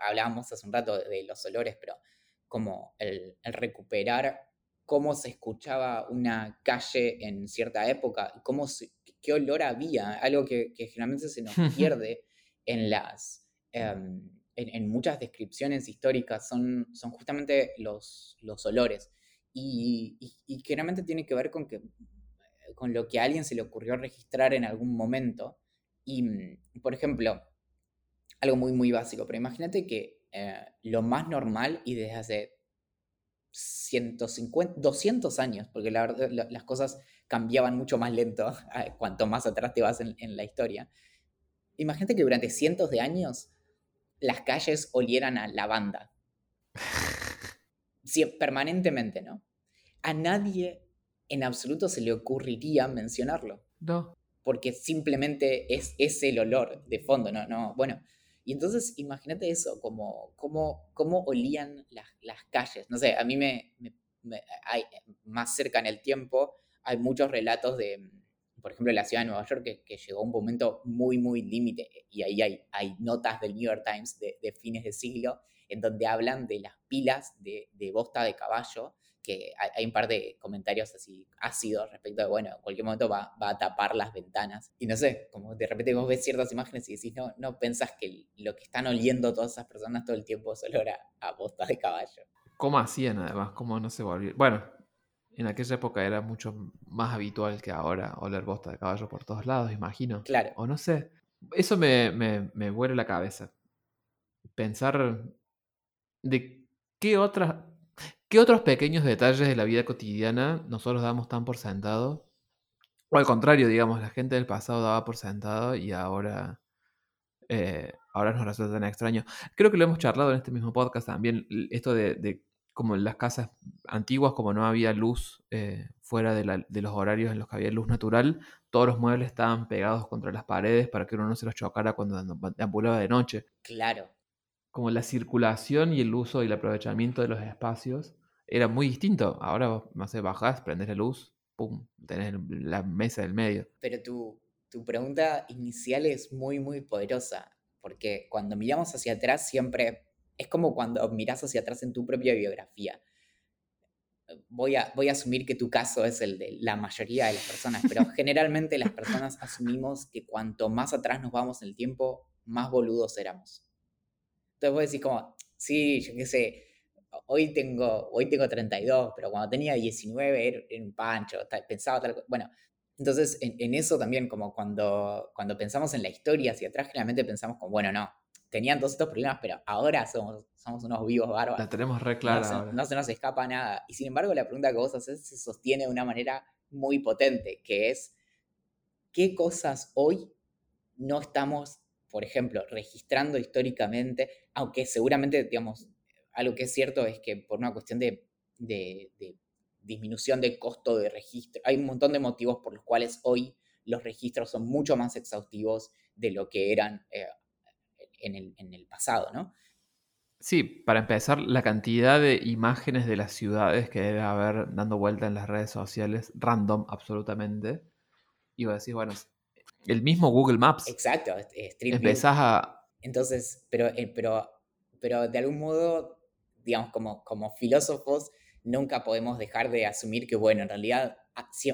hablábamos hace un rato de, los olores, pero como el, recuperar cómo se escuchaba una calle en cierta época, cómo qué olor había, algo que, generalmente se nos *laughs* pierde en las... Em, en, muchas descripciones históricas son, son justamente los, los olores y, generalmente tiene que ver con, que, con lo que a alguien se le ocurrió registrar en algún momento. Y, mm, por ejemplo, algo muy, muy básico, pero imagínate que eh, lo más normal y desde hace 150, 200 años, porque la verdad las cosas cambiaban mucho más lento *laughs* cuanto más atrás te vas en, en la historia. Imagínate que durante cientos de años las calles olieran a lavanda. *laughs* permanentemente, ¿no? A nadie en absoluto se le ocurriría mencionarlo. No. Porque simplemente es, es el olor de fondo, ¿no? no bueno, y entonces imagínate eso, como, como, cómo olían las, las, calles. No sé, a mí me, hay, más cerca en el tiempo hay muchos relatos de, por ejemplo, la ciudad de Nueva York que, llegó a un momento muy, muy límite. Y ahí hay, hay notas del New York Times de, de fines de siglo en donde hablan de las pilas de, bosta de caballo, que hay, un par de comentarios así ácidos respecto de, bueno, en cualquier momento va, a tapar las ventanas. Y no sé, como de repente vos ves ciertas imágenes y decís, no, no pensás que lo que están oliendo todas esas personas todo el tiempo es olor a, bosta de caballo. ¿Cómo hacían además? ¿Cómo no se volvió? Bueno, en aquella época era mucho más habitual que ahora oler bosta de caballo por todos lados, imagino. Claro. O no sé. Eso me, me, me vuelve la cabeza. Pensar de qué otras qué otros pequeños detalles de la vida cotidiana nosotros damos tan por sentado. O al contrario, digamos, la gente del pasado daba por sentado y ahora, eh, ahora nos resulta tan extraño. Creo que lo hemos charlado en este mismo podcast también, esto de, como en las casas antiguas, como no había luz eh, fuera de, de, los horarios en los que había luz natural, todos los muebles estaban pegados contra las paredes para que uno no se los chocara cuando ambulaba de noche. Claro como la circulación y el uso y el aprovechamiento de los espacios era muy distinto. Ahora no sé, bajás, prendes la luz, pum, tenés la mesa del medio. Pero tu, tu pregunta inicial es muy, muy poderosa, porque cuando miramos hacia atrás siempre es como cuando miras hacia atrás en tu propia biografía. Voy a, voy a asumir que tu caso es el de la mayoría de las personas, pero *laughs* generalmente las personas asumimos que cuanto más atrás nos vamos en el tiempo, más boludos éramos. Entonces vos decís como, sí, yo qué sé, hoy tengo, hoy tengo 32, pero cuando tenía 19 era, un pancho, pensaba tal Bueno, entonces en, eso también, como cuando, cuando pensamos en la historia hacia atrás, generalmente pensamos como, bueno, no, tenían todos estos problemas, pero ahora somos, somos unos vivos bárbaros. La tenemos re clara. No se, no se nos escapa nada. Y sin embargo, la pregunta que vos haces se sostiene de una manera muy potente, que es, ¿qué cosas hoy no estamos por ejemplo, registrando históricamente, aunque seguramente, digamos, algo que es cierto es que por una cuestión de, disminución de costo de registro, hay un montón de motivos por los cuales hoy los registros son mucho más exhaustivos de lo que eran eh, en, el, en el pasado, ¿no? Sí, para empezar, la cantidad de imágenes de las ciudades que debe haber dando vuelta en las redes sociales, random absolutamente. Y vos decís, bueno, el mismo Google Maps. Exacto, Street Empezás a... Entonces, pero, eh, pero, pero de algún modo, digamos, como, como filósofos, nunca podemos dejar de asumir que, bueno, en realidad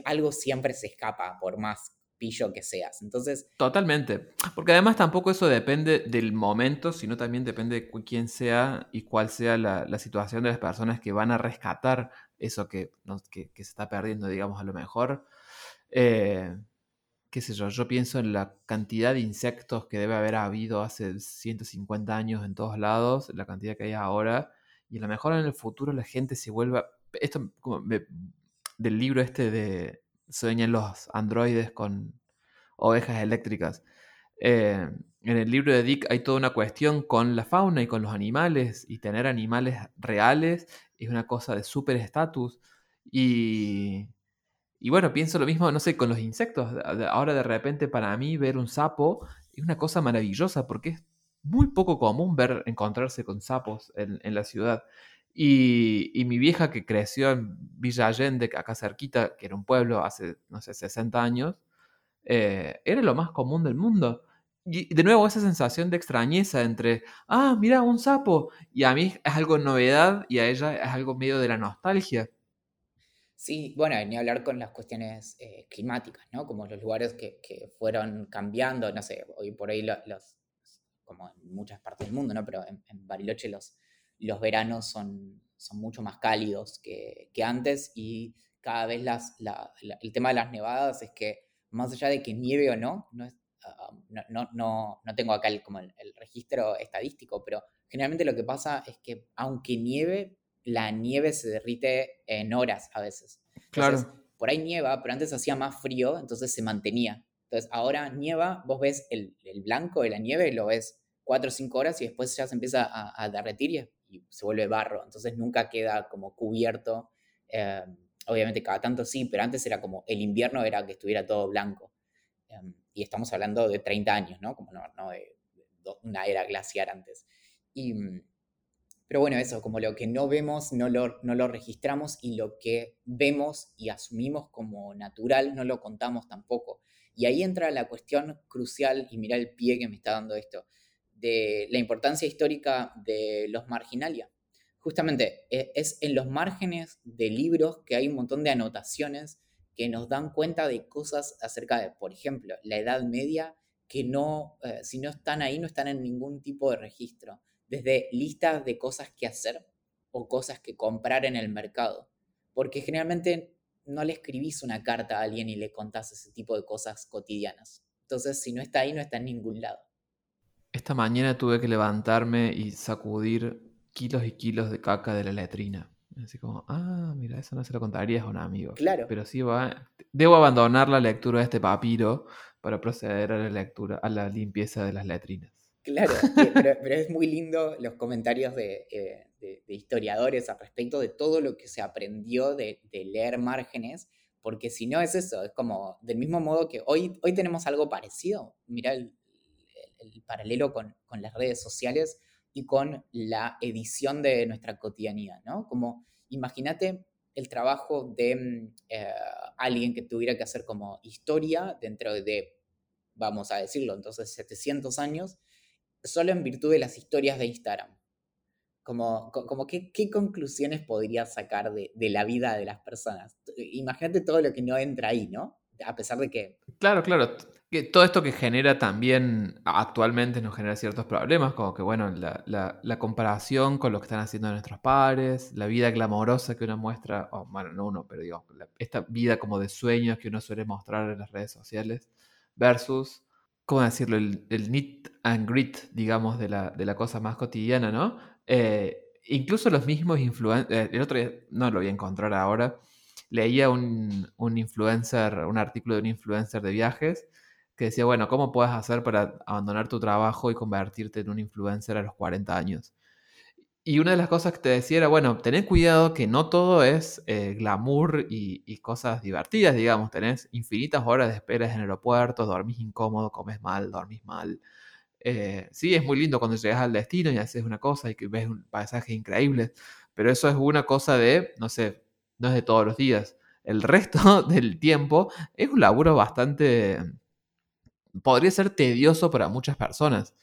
algo siempre se escapa, por más pillo que seas. Entonces... Totalmente. Porque además tampoco eso depende del momento, sino también depende de quién sea y cuál sea la, situación de las personas que van a rescatar eso que, que, que, se está perdiendo, digamos, a lo mejor. Eh, qué sé yo, yo pienso en la cantidad de insectos que debe haber habido hace 150 años en todos lados, la cantidad que hay ahora, y a lo mejor en el futuro la gente se vuelva, esto como del libro este de Sueñan los androides con ovejas eléctricas. Eh, en el libro de Dick hay toda una cuestión con la fauna y con los animales, y tener animales reales es una cosa de súper estatus. Y, y bueno, pienso lo mismo, no sé, con los insectos. Ahora de repente para mí ver un sapo es una cosa maravillosa porque es muy poco común ver encontrarse con sapos en, la ciudad. Y, y, mi vieja que creció en Villa Allende, acá cerquita, que era un pueblo hace, no sé, 60 años, eh, era lo más común del mundo. Y de nuevo esa sensación de extrañeza entre, ah, mira, un sapo, y a mí es algo novedad y a ella es algo medio de la nostalgia. Sí, bueno, ni hablar con las cuestiones eh, climáticas, ¿no? Como los lugares que, fueron cambiando, no sé, hoy por ahí los, como en muchas partes del mundo, ¿no? Pero en, Bariloche los, los veranos son, son mucho más cálidos que, antes y cada vez las, el tema de las nevadas es que más allá de que nieve o no, no, ah, no, no, no, tengo acá el, como el, registro estadístico, pero generalmente lo que pasa es que aunque nieve, la nieve se derrite en horas a veces. claro. Por ahí nieva, pero antes hacía más frío, entonces se mantenía. Entonces ahora nieva, vos ves el, blanco de la nieve, lo ves cuatro o cinco horas y después ya se empieza a, derretir y, se vuelve barro. Entonces nunca queda como cubierto. Eh, obviamente cada tanto sí, pero antes era como el invierno era que estuviera todo blanco. Em, y estamos hablando de 30 años, ¿no? Como no, de, una era glaciar antes. Y, mm, pero bueno, eso, como lo que no vemos no lo, no lo registramos y lo que vemos y asumimos como natural no lo contamos tampoco. Y ahí entra la cuestión crucial, y mira el pie que me está dando esto, de la importancia histórica de los marginalia justamente e, es en los márgenes de libros que hay un montón de anotaciones que nos dan cuenta de cosas acerca de, por ejemplo, la Edad Media, que no, eh, si no están ahí, no están en ningún tipo de registro. Desde listas de cosas que hacer o cosas que comprar en el mercado. Porque generalmente no le escribís una carta a alguien y le contás ese tipo de cosas cotidianas. Entonces, si no está ahí, no está en ningún lado. Esta mañana tuve que levantarme y sacudir kilos y kilos de caca de la letrina. Así como, ah, mira, eso no se lo contarías a un amigo. Claro. Pero sí va. Debo abandonar la lectura de este papiro para proceder a la lectura, a la limpieza de las letrinas. Claro, *laughs* pero, es muy lindo los comentarios eh, de, historiadores al respecto de todo lo que se aprendió de, leer márgenes, porque si no es eso, es como, del mismo modo que hoy, hoy tenemos algo parecido. Mira el, paralelo con, con las redes sociales y con la edición de nuestra cotidianidad, ¿no? Como imagínate el trabajo de mm, eh, alguien que tuviera que hacer como historia dentro de, vamos a decirlo, entonces 700 años, solo en virtud de las historias de Instagram. Como, como qué, qué conclusiones podría sacar de, de, la vida de las personas. Imagínate todo lo que no entra ahí, ¿no? A pesar de que... Claro, claro todo esto que genera también actualmente nos genera ciertos problemas, como que, bueno, la, comparación con lo que están haciendo nuestros padres, la vida glamorosa que uno muestra, o bueno, no uno, pero digo, esta vida como de sueños que uno suele mostrar en las redes sociales, versus, ¿cómo decirlo?, el, el neat and grit, digamos, de la, de la cosa más cotidiana, ¿no? Eh, incluso los mismos influencers, eh, el otro día no lo voy a encontrar ahora, leía un, un influencer, un artículo de un influencer de viajes, que decía, bueno, ¿cómo puedes hacer para abandonar tu trabajo y convertirte en un influencer a los 40 años? Y una de las cosas que te decía era, bueno, tened cuidado que no todo es eh, glamour y, cosas divertidas, digamos, tenés infinitas horas de espera en el aeropuerto, dormís incómodo, comes mal, dormís mal. Eh, sí, es muy lindo cuando llegas al destino y haces una cosa y que ves un paisaje increíble, pero eso es una cosa de, no sé, no es de todos los días. El resto *laughs* del tiempo es un laburo bastante podría ser tedioso para muchas personas.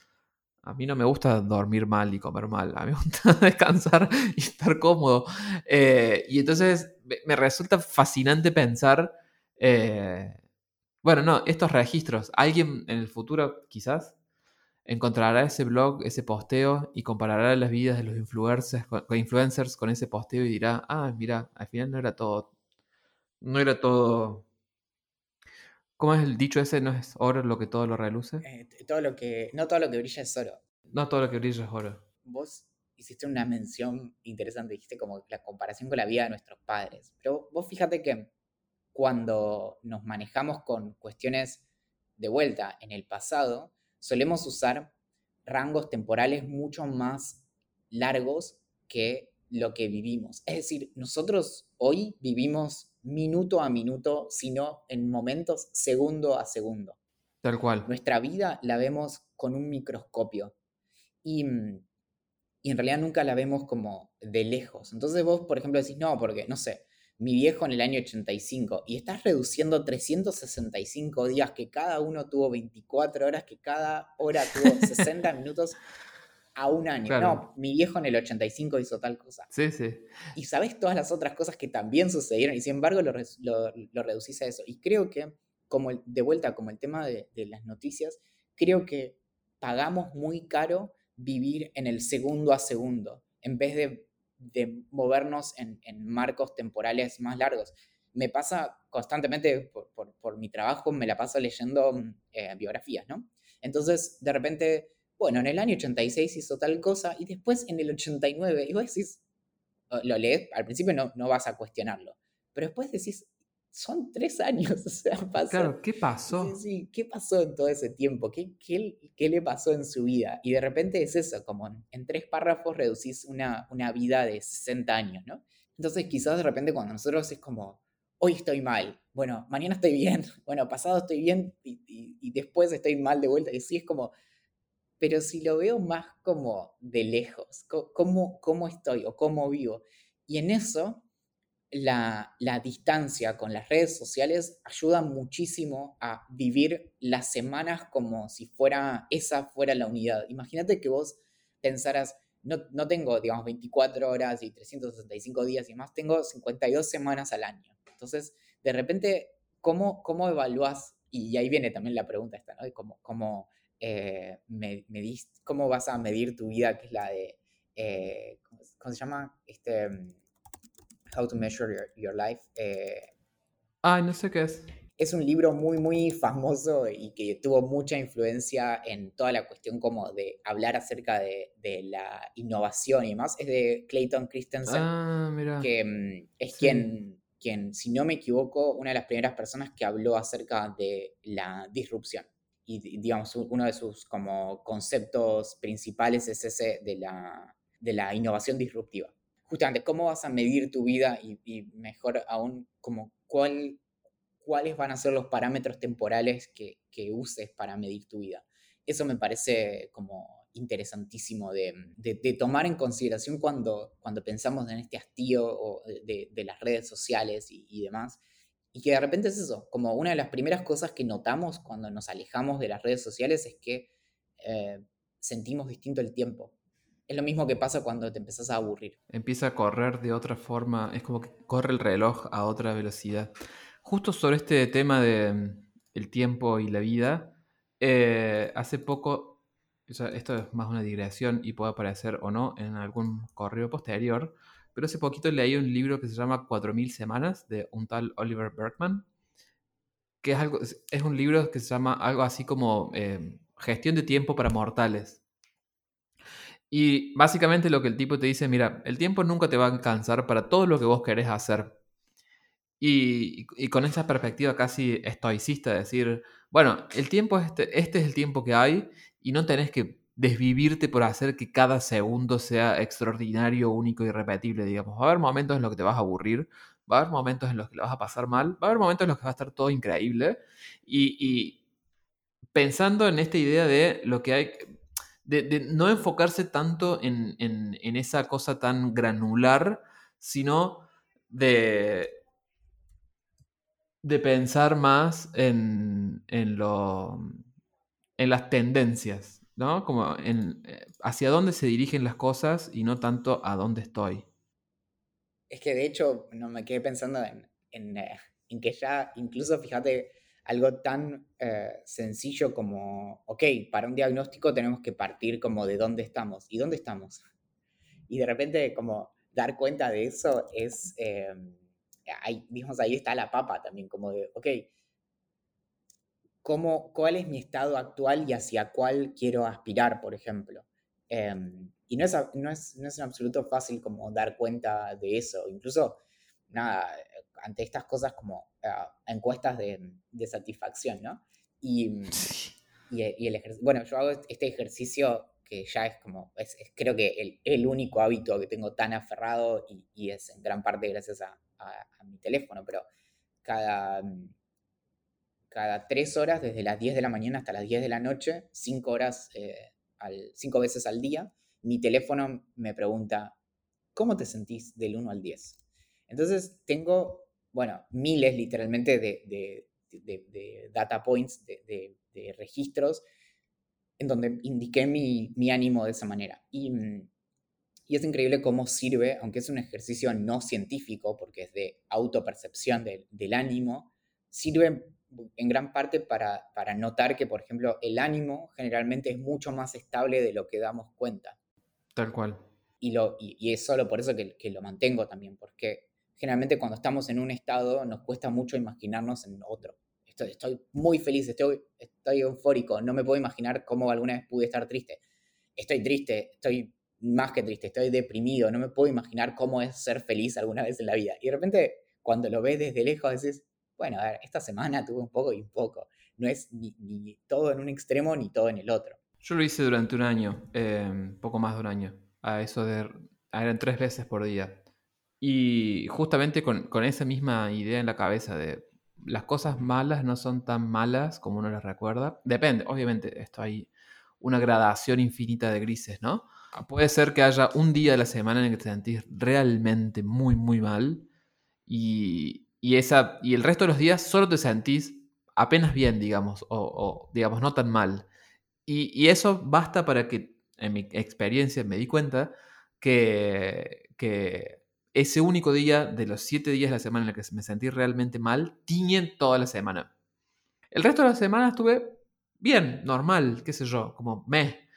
A mí no me gusta dormir mal y comer mal. A mí me gusta *laughs* descansar y estar cómodo. Eh, y entonces me resulta fascinante pensar, eh, bueno, no, estos registros. Alguien en el futuro quizás encontrará ese blog, ese posteo y comparará las vidas de los influencers con, influencers con ese posteo y dirá, ah, mira, al final no era todo, no era todo ¿Cómo es el dicho ese? ¿No es oro lo que todo lo reluce? Eh, todo lo que, no todo lo que brilla es oro. No todo lo que brilla es oro. Vos hiciste una mención interesante, dijiste como la comparación con la vida de nuestros padres. Pero vos fíjate que cuando nos manejamos con cuestiones de vuelta en el pasado, solemos usar rangos temporales mucho más largos que lo que vivimos. Es decir, nosotros hoy vivimos minuto a minuto, sino en momentos segundo a segundo. Tal cual. Nuestra vida la vemos con un microscopio y, y en realidad nunca la vemos como de lejos. Entonces vos, por ejemplo, decís, no, porque, no sé, mi viejo en el año 85 y estás reduciendo 365 días, que cada uno tuvo 24 horas, que cada hora tuvo *laughs* 60 minutos a un año. No, mi viejo en el 85 hizo tal cosa. Sí, sí. Y sabes todas las otras cosas que también sucedieron y sin embargo lo, lo, reducís a eso. Y creo que, como de vuelta, como el tema de, las noticias, creo que pagamos muy caro vivir en el segundo a segundo, en vez de, de movernos en, en, marcos temporales más largos. Me pasa constantemente, por, por, por mi trabajo, me la paso leyendo eh, biografías, ¿no? Entonces, de repente bueno, en el año 86 hizo tal cosa y después en el 89, y vos decís, lo lees, al principio no, no vas a cuestionarlo, pero después decís, son tres años, *laughs* o sea, pasó. Claro, ¿qué pasó? Sí, sí, ¿qué pasó en todo ese tiempo? ¿Qué, qué, qué le pasó en su vida? Y de repente es eso, como en, tres párrafos reducís una, una vida de 60 años, ¿no? Entonces quizás de repente cuando nosotros es como, hoy estoy mal, bueno, mañana estoy bien, *laughs* bueno, pasado estoy bien y, y después estoy mal de vuelta, y sí es como, pero si lo veo más como de lejos, cómo, cómo estoy o cómo vivo. Y en eso, la, la, distancia con las redes sociales ayuda muchísimo a vivir las semanas como si fuera esa fuera la unidad. Imagínate que vos pensaras, no, no tengo, digamos, 24 horas y 365 días y más, tengo 52 semanas al año. Entonces, de repente, ¿cómo, cómo evaluás? Y ahí viene también la pregunta esta, ¿no? Cómo, cómo eh, cómo vas a medir tu vida, que es la de, eh, ¿cómo, se llama? Este, mm, How to Measure Your, Life. Eh, Ay, no sé qué es. Es un libro muy, muy famoso y que tuvo mucha influencia en toda la cuestión como de hablar acerca de, la innovación y demás. Es de Clayton Christensen, ah, que mm, es quien, quien, si no me equivoco, una de las primeras personas que habló acerca de la disrupción y digamos, uno de sus como conceptos principales es ese de la, de la innovación disruptiva. Justamente, ¿cómo vas a medir tu vida y, mejor aún, como cuál, cuáles van a ser los parámetros temporales que, uses para medir tu vida? Eso me parece como interesantísimo de, tomar en consideración cuando, cuando pensamos en este hastío de, de las redes sociales y, y demás y que de repente es eso, como una de las primeras cosas que notamos cuando nos alejamos de las redes sociales es que eh, sentimos distinto el tiempo. Es lo mismo que pasa cuando te empezás a aburrir. Empieza a correr de otra forma, es como que corre el reloj a otra velocidad. Justo sobre este tema de el tiempo y la vida, eh, hace poco, esto es más una digresión y puede aparecer o no en algún correo posterior, pero hace poquito leí un libro que se llama 4000 semanas de un tal Oliver Bergman, que es, algo, es un libro que se llama algo así como eh, gestión de tiempo para mortales. Y básicamente lo que el tipo te dice, mira, el tiempo nunca te va a alcanzar para todo lo que vos querés hacer. Y, y, con esa perspectiva casi estoicista, de decir, bueno, el tiempo este, este es el tiempo que hay y no tenés que desvivirte por hacer que cada segundo sea extraordinario, único y repetible, digamos. Va a haber momentos en los que te vas a aburrir, va a haber momentos en los que lo vas a pasar mal, va a haber momentos en los que va a estar todo increíble. Y, pensando en esta idea de lo que hay, de, no enfocarse tanto en, esa cosa tan granular, sino de, pensar más en, lo, en las tendencias, ¿no? Como en, eh, hacia dónde se dirigen las cosas y no tanto a dónde estoy. Es que de hecho no me quedé pensando en, en, eh, que ya, incluso fíjate, algo tan eh, sencillo como, ok, para un diagnóstico tenemos que partir como de dónde estamos. ¿Y dónde estamos? *laughs* Y de repente como dar cuenta de eso es, ahí, digamos, ahí está la papa también, como de, ok, cómo, cuál es mi estado actual y hacia cuál quiero aspirar, por ejemplo. Em, y no es, no, es, no es en absoluto fácil como dar cuenta de eso. Incluso, nada, ante estas cosas como ah, encuestas de, de, satisfacción, ¿no? Y, *laughs* y, el ejercicio, bueno, yo hago este ejercicio que ya es como, es, creo que el, el, único hábito que tengo tan aferrado y, y es en gran parte gracias a, a, mi teléfono, pero cada, cada tres horas, desde las 10 de la mañana hasta las 10 de la noche, cinco horas, eh, al, cinco veces al día, mi teléfono me pregunta, ¿cómo te sentís del 1 al 10? Entonces tengo, bueno, miles literalmente de, de, de, data points, de, registros, en donde indiqué mi, mi, ánimo de esa manera. Y, y, es increíble cómo sirve, aunque es un ejercicio no científico, porque es de autopercepción del ánimo, sirve en gran parte para, para, notar que, por ejemplo, el ánimo generalmente es mucho más estable de lo que damos cuenta. Tal cual. Y, lo, y, es solo por eso que, que, lo mantengo también, porque generalmente cuando estamos en un estado nos cuesta mucho imaginarnos en otro. Estoy, estoy muy feliz, estoy, estoy eufórico, no me puedo imaginar cómo alguna vez pude estar triste. Estoy triste, estoy más que triste, estoy deprimido, no me puedo imaginar cómo es ser feliz alguna vez en la vida. Y de repente, cuando lo ves desde lejos, dices, bueno, a ver, esta semana *laughs* tuve un poco y un poco. No es ni, todo en un extremo ni todo en el otro. Yo lo hice durante un año, eh, poco más de un año. A eso de. Eran tres veces por día. Y justamente con, con, esa misma idea en la cabeza de las cosas malas no son tan malas como uno las recuerda. Depende, obviamente, esto hay una gradación infinita de grises, ¿no? Puede ser que haya un día de la semana en el que te sentís realmente muy, muy mal y, y, esa, y el resto de los días solo te sentís apenas bien, digamos, o, digamos, no tan mal. Y, eso basta para que, en mi experiencia, me di cuenta que, que ese único día de los siete días de la semana en el que me sentí realmente mal, tiñen toda la semana. El resto de la semana estuve bien, normal, qué sé yo, como me.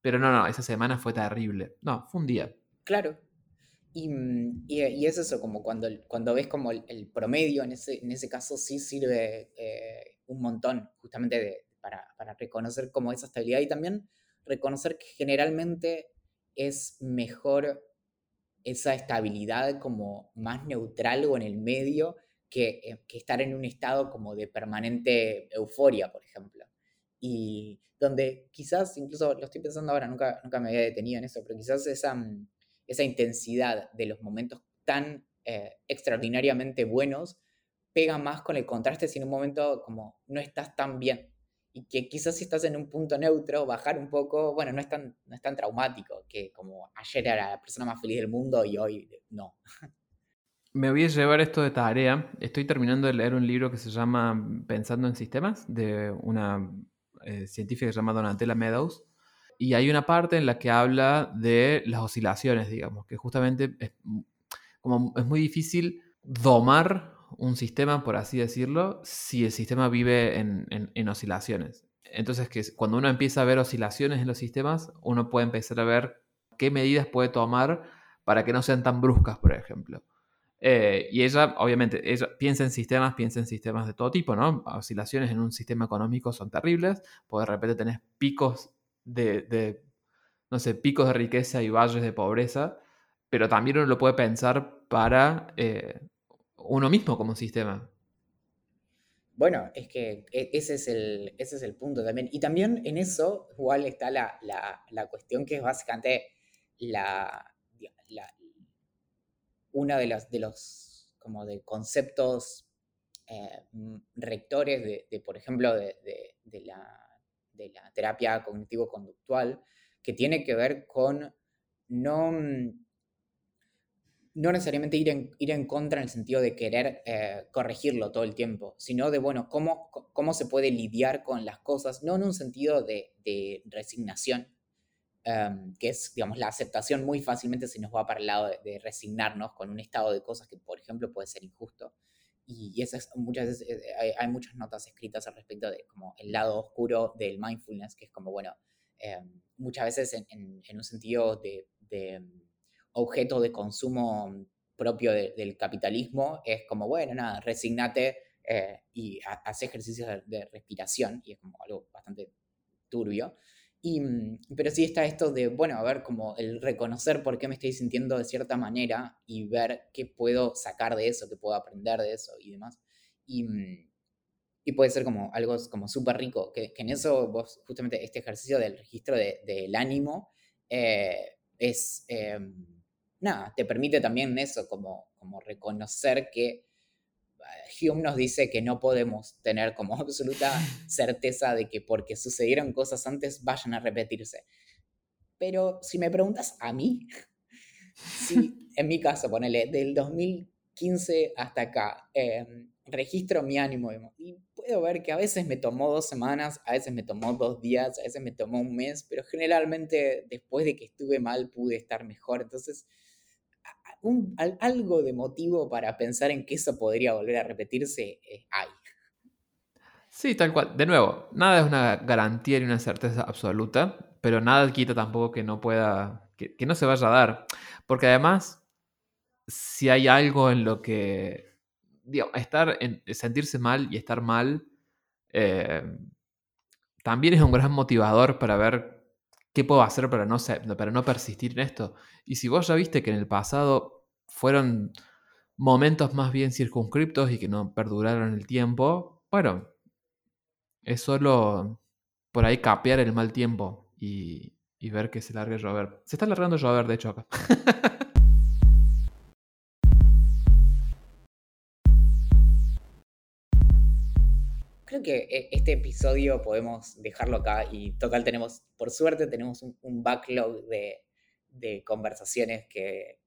Pero no, no, esa semana fue terrible. No, fue un día. Claro, Mm, y, y, es eso, como cuando, cuando ves como el, promedio, en ese, en ese caso sí sirve eh, un montón, justamente para, para, reconocer como esa estabilidad y también reconocer que generalmente es mejor esa estabilidad como más neutral o en el medio que, eh, que estar en un estado como de permanente euforia, por ejemplo. Y donde quizás, incluso lo estoy pensando ahora, nunca, nunca me había detenido en eso, pero quizás esa mm, esa intensidad de los momentos tan eh, extraordinariamente buenos pega más con el contraste si un momento como no estás tan bien. Y que quizás si estás en un punto neutro, bajar un poco, bueno, no es tan, no es tan traumático que como ayer era la persona más feliz del mundo y hoy no. Me voy a llevar esto de tarea. Estoy terminando de leer un libro que se llama Pensando en Sistemas, de una eh, científica que se llama Donatella Meadows. Y hay una parte en la que habla de las oscilaciones, digamos, que justamente es, como es muy difícil domar un sistema, por así decirlo, si el sistema vive en, en, oscilaciones. Entonces, que cuando uno empieza a ver oscilaciones en los sistemas, uno puede empezar a ver qué medidas puede tomar para que no sean tan bruscas, por ejemplo. Eh, y ella, obviamente, ella piensa en sistemas, piensa en sistemas de todo tipo, ¿no? Oscilaciones en un sistema económico son terribles, porque de repente tenés picos de, no sé, picos de riqueza y valles de pobreza, pero también uno lo puede pensar para eh, uno mismo como sistema. Bueno, es que e, ese es, el, ese es el punto también. Y también en eso igual está la, cuestión que es básicamente la, una de los, de los como de conceptos eh, rectores de, por ejemplo, de, la de la terapia cognitivo-conductual, que tiene que ver con no, mm, no necesariamente ir en, ir en contra en el sentido de querer eh, corregirlo todo el tiempo, sino de, bueno, cómo, cómo se puede lidiar con las cosas, no en un sentido de, resignación, em, que es, digamos, la aceptación muy fácilmente se nos va para el lado de, resignarnos con un estado de cosas que, por ejemplo, puede ser injusto, y, esas, muchas veces eh, hay, muchas notas escritas al respecto de como el lado oscuro del mindfulness, que es como, bueno, eh, muchas veces en, un sentido de, mm, objeto de consumo propio del capitalismo, es como, bueno, nada, resignate eh, y hace ejercicios de, respiración, y es como algo bastante turbio. Y, mm, pero sí está esto de, bueno, a ver, como el reconocer por qué me estoy sintiendo de cierta manera y ver qué puedo sacar de eso, qué puedo aprender de eso y demás. Y, mm, y puede ser como algo como súper rico, que, en eso vos, justamente este ejercicio del registro del ánimo, eh, es, eh, nada, te permite también eso, como, como reconocer que Hume nos dice que no podemos tener como *laughs* absoluta certeza de que porque sucedieron cosas antes vayan a repetirse. Pero si me preguntas a mí, *laughs* si en mi caso, ponele, del 2015 hasta acá, em, registro mi ánimo y puedo ver que a veces me tomó dos semanas, a veces me tomó dos días, a veces me tomó un mes, pero generalmente después de que estuve mal pude estar mejor. Entonces, algo de motivo para pensar en que eso podría volver a repetirse eh, hay. Sí, tal cual. De nuevo, nada es una garantía ni una certeza absoluta, pero nada quita tampoco que no pueda, que, no se vaya a dar. Porque además, si hay algo en lo que, estar en, sentirse mal y estar mal, eh, también es un gran motivador para ver ¿qué puedo hacer para no, para no persistir en esto? Y si vos ya viste que en el pasado fueron momentos más bien circunscriptos y que no perduraron el tiempo, bueno, es solo por ahí capear el mal tiempo y, y ver que se largue llover. Se está largando llover, de hecho, acá. *laughs* creo que eh, este episodio podemos dejarlo acá y total tenemos, por suerte tenemos un, backlog de, conversaciones que,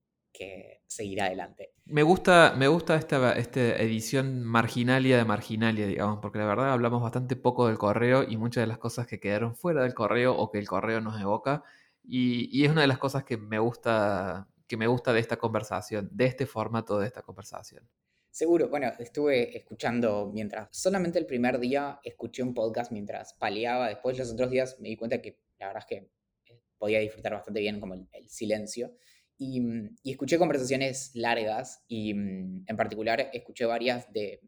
seguirá adelante. Me gusta, me gusta esta, esta edición marginalia de marginalia, digamos, porque la verdad hablamos bastante poco del correo y muchas de las cosas que quedaron fuera del correo o que el correo nos evoca. Y, y es una de las cosas que me gusta que me gusta de esta conversación, de este formato de esta conversación. Seguro, bueno, estuve escuchando mientras, solamente el primer día escuché un podcast mientras paleaba, después los otros días me di cuenta que la verdad es que eh, podía disfrutar bastante bien como el, silencio. Y, mm, y, escuché conversaciones largas y mm, en particular escuché varias de,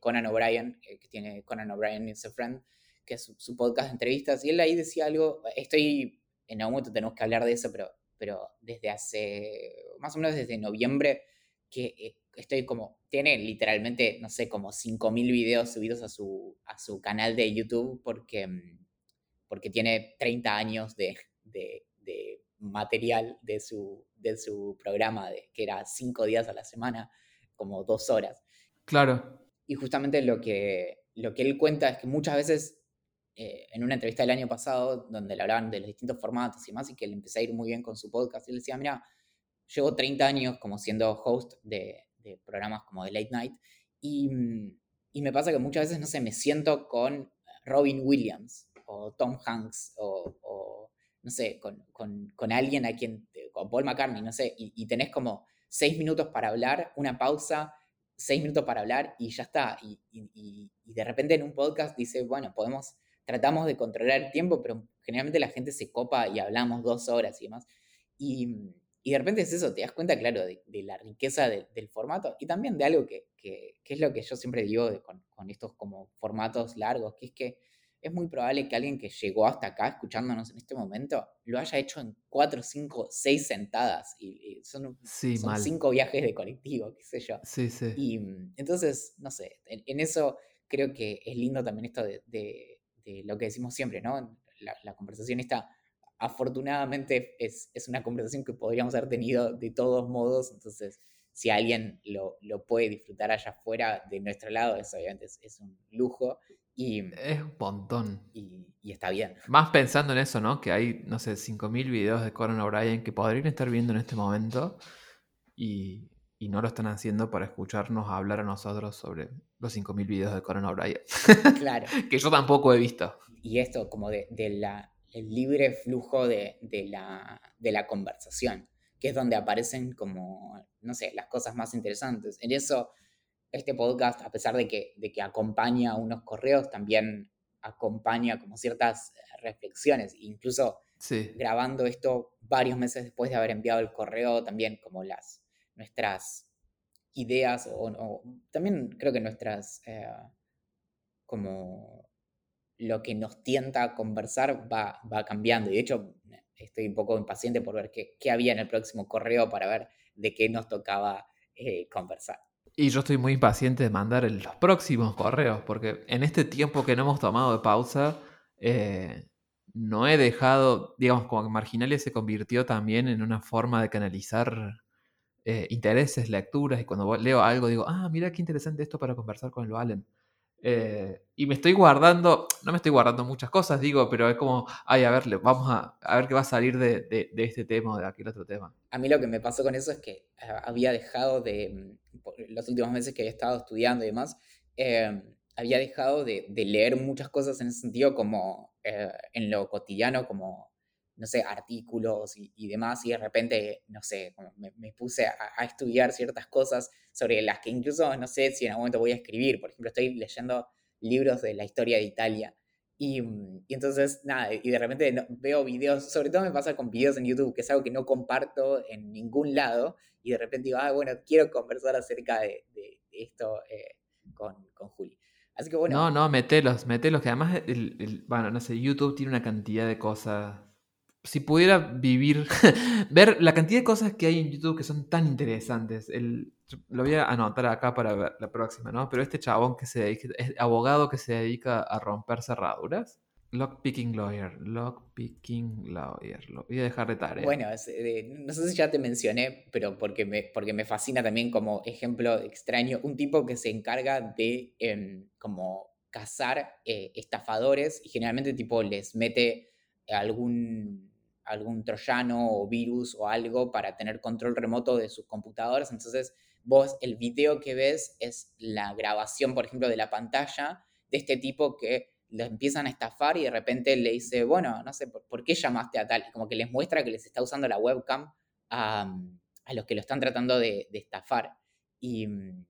Conan O'Brien, eh, que tiene Conan O'Brien is a Friend, que es su, podcast de entrevistas, y él ahí decía algo, estoy, en algún momento tenemos que hablar de eso, pero, pero desde hace, más o menos desde noviembre, que eh, estoy como, tiene literalmente, no sé, como 5.000 videos subidos a su, a su canal de YouTube porque, mm, porque tiene 30 años de, de, de material de su, de su programa, de, que era 5 días a la semana, como 2 horas. Claro. Y justamente lo que, lo que él cuenta es que muchas veces, eh, en una entrevista del año pasado, donde le hablaban de los distintos formatos y más, y que le empecé a ir muy bien con su podcast, él decía, mira, llevo 30 años como siendo host de, de programas como de Late Night. Y, mm, y, me pasa que muchas veces, no sé, me siento con Robin Williams o Tom Hanks o, no sé, con, con, con, alguien a quien, con Paul McCartney, no sé, y, y, tenés como seis minutos para hablar, una pausa, seis minutos para hablar y ya está. Y, y, de repente en un podcast dice, bueno, podemos, tratamos de controlar el tiempo, pero generalmente la gente se copa y hablamos dos horas y demás. Y, mm, y de repente es eso, te das cuenta, claro, de, la riqueza del formato y también de algo que, es lo que yo siempre digo con, estos como formatos largos, que es que es muy probable que alguien que llegó hasta acá escuchándonos en este momento lo haya hecho en cuatro, cinco, seis sentadas y, son, cinco viajes de colectivo, qué sé yo. Sí, sí. Y mm, entonces, no sé, en, eso creo que es lindo también esto de, lo que decimos siempre, ¿no? La, la conversación está afortunadamente es, una conversación que podríamos haber tenido de todos modos, entonces si alguien lo, puede disfrutar allá afuera de nuestro lado, eso obviamente es, un lujo. Y, es un montón. Y, está bien. Más pensando en eso, ¿no? Que hay, no sé, 5.000 videos de Conan O'Brien que podrían estar viendo en este momento y, no lo están haciendo para escucharnos hablar a nosotros sobre los 5.000 videos de Conan O'Brien. Claro. *laughs* que yo tampoco he visto. Y esto como de la el libre flujo de, la, conversación, que es donde aparecen como, no sé, las cosas más interesantes. En eso, este podcast, a pesar de que, de que acompaña unos correos, también acompaña como ciertas reflexiones, incluso grabando esto varios meses después de haber enviado el correo, también como las nuestras ideas o, también creo que nuestras eh, como lo que nos tienta a conversar va, va cambiando. Y de hecho, estoy un poco impaciente por ver qué, qué había en el próximo correo para ver de qué nos tocaba eh, conversar. Y yo estoy muy impaciente de mandar los próximos correos, porque en este tiempo que no hemos tomado de pausa, eh, no he dejado, digamos, como que Marginalia se convirtió también en una forma de canalizar eh, intereses, lecturas, y cuando leo algo digo, ah, mira qué interesante esto para conversar con el Valen. Eh, y me estoy guardando, no me estoy guardando muchas cosas, digo, pero es como, ay, a ver, vamos a, a ver qué va a salir de, de, este tema o de aquel otro tema. A mí lo que me pasó con eso es que ah, había dejado de, mm, los últimos meses que he estado estudiando y demás, eh, había dejado de, de, leer muchas cosas en ese sentido como eh, en lo cotidiano, como no sé, artículos y, demás, y de repente, no sé, me, puse a, estudiar ciertas cosas sobre las que incluso no sé si en algún momento voy a escribir. Por ejemplo, estoy leyendo libros de la historia de Italia. Y, entonces, nada, y de repente veo videos, sobre todo me pasa con videos en YouTube, que es algo que no comparto en ningún lado, y de repente digo, ah, bueno, quiero conversar acerca de, esto eh, con, con Juli. Así que bueno. No, no, metelos, metelos, que además, bueno, no sé, YouTube tiene una cantidad de cosas si pudiera vivir, *laughs* ver la cantidad de cosas que hay en YouTube que son tan interesantes. El, lo voy a anotar acá para ver la próxima, ¿no? Pero este chabón que se dedica, es abogado que se dedica a romper cerraduras. Lockpicking Lawyer, Lockpicking Lawyer, lo voy a dejar de tarea. Bueno, eh, no sé si ya te mencioné, pero porque me, porque me fascina también como ejemplo extraño, un tipo que se encarga de em, como cazar eh, estafadores y generalmente tipo les mete algún algún troyano o virus o algo para tener control remoto de sus computadoras. Entonces, vos el video que ves es la grabación, por ejemplo, de la pantalla de este tipo que lo empiezan a estafar y de repente le dice, bueno, no sé, ¿por, qué llamaste a tal? Y como que les muestra que les está usando la webcam a, los que lo están tratando de, estafar. Y mm,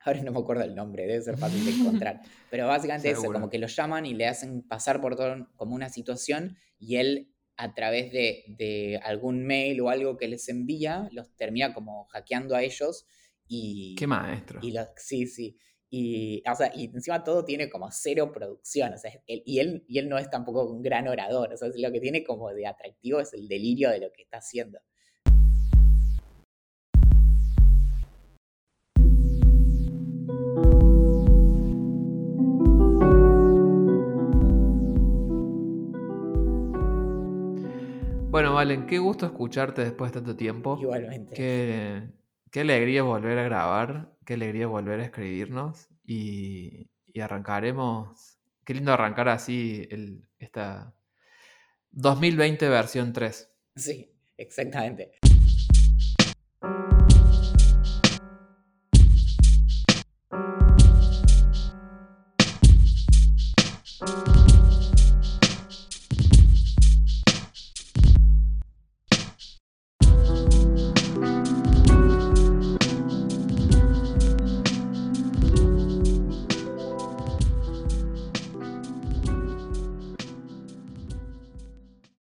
ahora no me acuerdo el nombre, debe ser fácil de encontrar. *laughs* Pero básicamente eso, como que lo llaman y le hacen pasar por todo como una situación y él a través de, algún mail o algo que les envía, los termina como hackeando a ellos y... Qué maestro. Y sí, sí. Y, y encima todo tiene como cero producción, o sea, y, él, y él no es tampoco un gran orador, o sea, lo que tiene como de atractivo es el delirio de lo que está haciendo. Bueno, Valen, qué gusto escucharte después de tanto tiempo. Igualmente. Qué, qué alegría volver a grabar, qué alegría volver a escribirnos y, arrancaremos. Qué lindo arrancar así el, esta 2020 versión 3. Sí, exactamente.